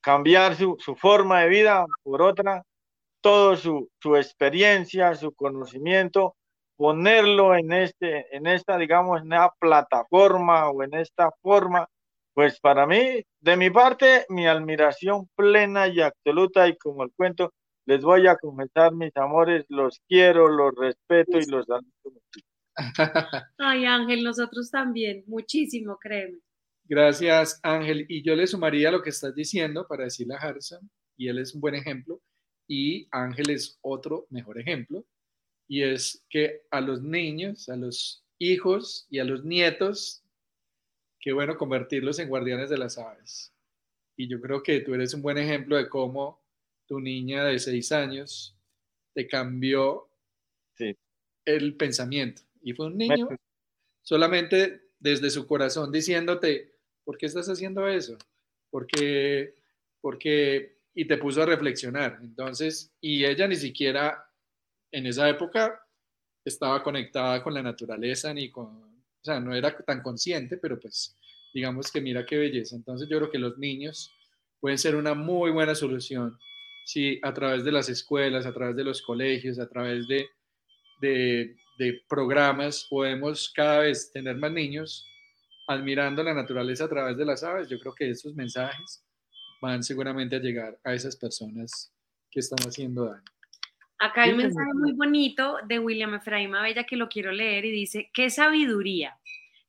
Cambiar su, su forma de vida por otra, todo su, su experiencia, su conocimiento, ponerlo en, este, en esta, digamos, en la plataforma o en esta forma, pues para mí, de mi parte, mi admiración plena y absoluta, y como el cuento, les voy a comentar, mis amores, los quiero, los respeto y los mucho. Ay, Ángel, nosotros también, muchísimo, créeme. Gracias, Ángel. Y yo le sumaría lo que estás diciendo para decirle a Harrison, y él es un buen ejemplo, y Ángel es otro mejor ejemplo, y es que a los niños, a los hijos y a los nietos, qué bueno convertirlos en guardianes de las aves. Y yo creo que tú eres un buen ejemplo de cómo tu niña de seis años te cambió el pensamiento. Y fue un niño solamente desde su corazón diciéndote, ¿por qué estás haciendo eso? Porque, porque, y te puso a reflexionar. Entonces, y ella ni siquiera en esa época estaba conectada con la naturaleza ni con, o sea, no era tan consciente, pero pues digamos que mira qué belleza. Entonces yo creo que los niños pueden ser una muy buena solución si a través de las escuelas, a través de los colegios, a través de, de, programas podemos cada vez tener más niños, admirando la naturaleza a través de las aves, yo creo que estos mensajes van seguramente a llegar a esas personas que están haciendo daño. Acá hay un mensaje muy bonito de William Efraín Bella que lo quiero leer y dice, qué sabiduría.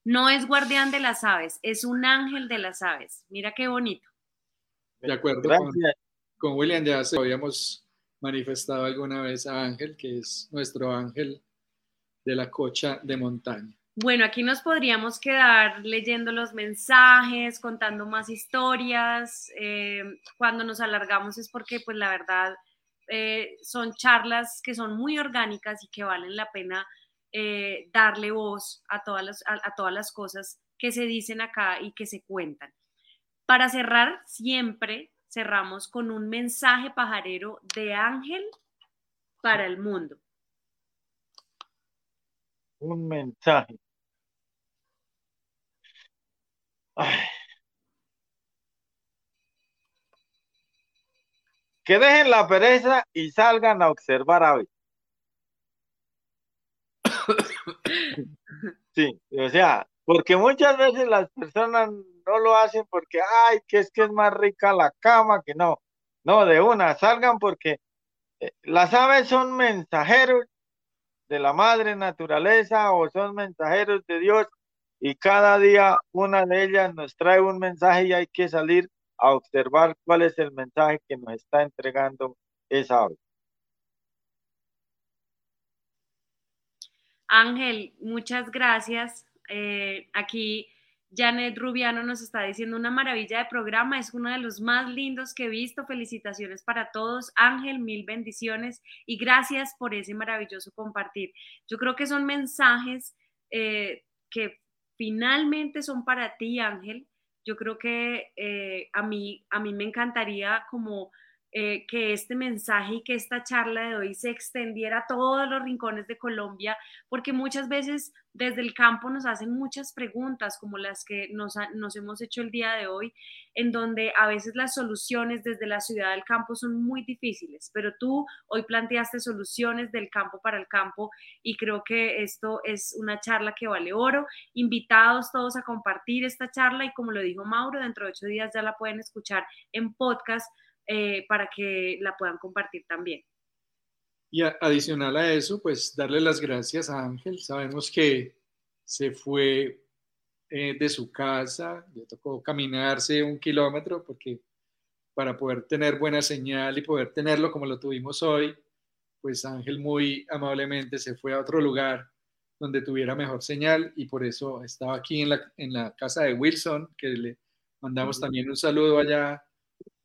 No es guardián de las aves, es un ángel de las aves. Mira qué bonito. De acuerdo con, William, ya se habíamos manifestado alguna vez a Ángel, que es nuestro ángel de la cocha de montaña. Bueno, aquí nos podríamos quedar leyendo los mensajes, contando más historias. Eh, cuando nos alargamos es porque, pues la verdad, eh, son charlas que son muy orgánicas y que valen la pena eh, darle voz a todas, las, a todas las cosas que se dicen acá y que se cuentan. Para cerrar, siempre cerramos con un mensaje pajarero de ángel para el mundo. Un mensaje. Que dejen la pereza y salgan a observar aves. Sí, o sea, porque muchas veces las personas no lo hacen porque, ay, que es que es más rica la cama, que no. No, de una, salgan porque eh, las aves son mensajeros de la madre naturaleza o son mensajeros de Dios y cada día una de ellas nos trae un mensaje y hay que salir a observar cuál es el mensaje que nos está entregando esa ave. Ángel, muchas gracias. Eh, aquí Janet Rubiano nos está diciendo una maravilla de programa, es uno de los más lindos que he visto. Felicitaciones para todos. Ángel, mil bendiciones y gracias por ese maravilloso compartir. Yo creo que son mensajes eh, que finalmente son para ti, Ángel. Yo creo que eh, a, mí, a mí me encantaría como eh, que este mensaje y que esta charla de hoy se extendiera a todos los rincones de Colombia, porque muchas veces desde el campo nos hacen muchas preguntas como las que nos, nos hemos hecho el día de hoy, en donde a veces las soluciones desde la ciudad al campo son muy difíciles, pero tú hoy planteaste soluciones del campo para el campo y creo que esto es una charla que vale oro. Invitados todos a compartir esta charla y como lo dijo Mauro, dentro de ocho días ya la pueden escuchar en podcast eh, para que la puedan compartir también. Y adicional a eso, pues darle las gracias a Ángel. Sabemos que se fue eh, de su casa, le tocó caminarse un kilómetro porque para poder tener buena señal y poder tenerlo como lo tuvimos hoy, pues Ángel muy amablemente se fue a otro lugar donde tuviera mejor señal y por eso estaba aquí en la, en la casa de Wilson, que le mandamos también un saludo allá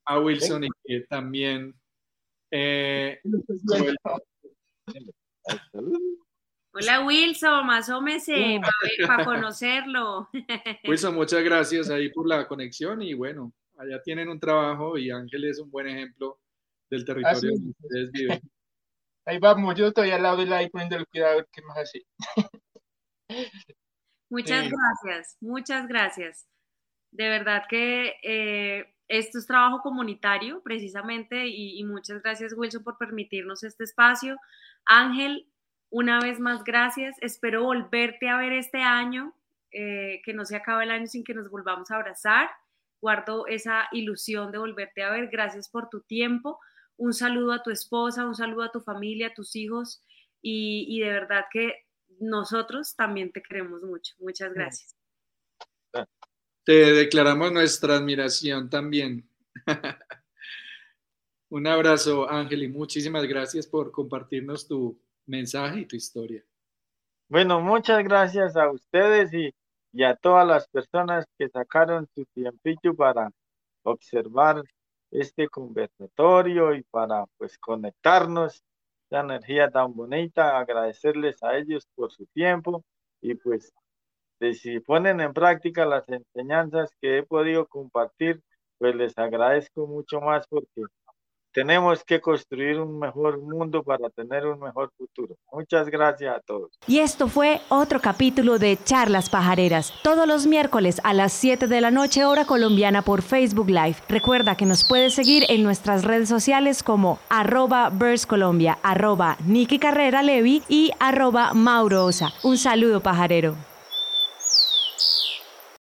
a Wilson y que también... Eh, Hola Wilson, asómese para, para conocerlo. Wilson, muchas gracias ahí por la conexión y bueno, allá tienen un trabajo y Ángel es un buen ejemplo del territorio donde ustedes viven. Ahí vamos, yo estoy al lado del ahí poniendo el cuidado, ¿qué más así? Muchas gracias, muchas gracias. De verdad que eh, esto es trabajo comunitario, precisamente, y, muchas gracias, Wilson, por permitirnos este espacio. Ángel, una vez más, gracias. Espero volverte a ver este año, eh, que no se acabe el año sin que nos volvamos a abrazar. Guardo esa ilusión de volverte a ver. Gracias por tu tiempo. Un saludo a tu esposa, un saludo a tu familia, a tus hijos, y, y de verdad que nosotros también te queremos mucho. Muchas gracias. Te declaramos nuestra admiración también. Un abrazo, Ángel, y muchísimas gracias por compartirnos tu mensaje y tu historia. Bueno, muchas gracias a ustedes y, a todas las personas que sacaron su tiempito para observar este conversatorio y para pues conectarnos, esta energía tan bonita, agradecerles a ellos por su tiempo y pues si ponen en práctica las enseñanzas que he podido compartir, pues les agradezco mucho más porque tenemos que construir un mejor mundo para tener un mejor futuro. Muchas gracias a todos. Y esto fue otro capítulo de Charlas Pajareras, todos los miércoles a las 7 de la noche hora colombiana por Facebook Live. Recuerda que nos puedes seguir en nuestras redes sociales como arroba Colombia, arroba Carrera Levi y arroba Mauro Osa. Un saludo pajarero.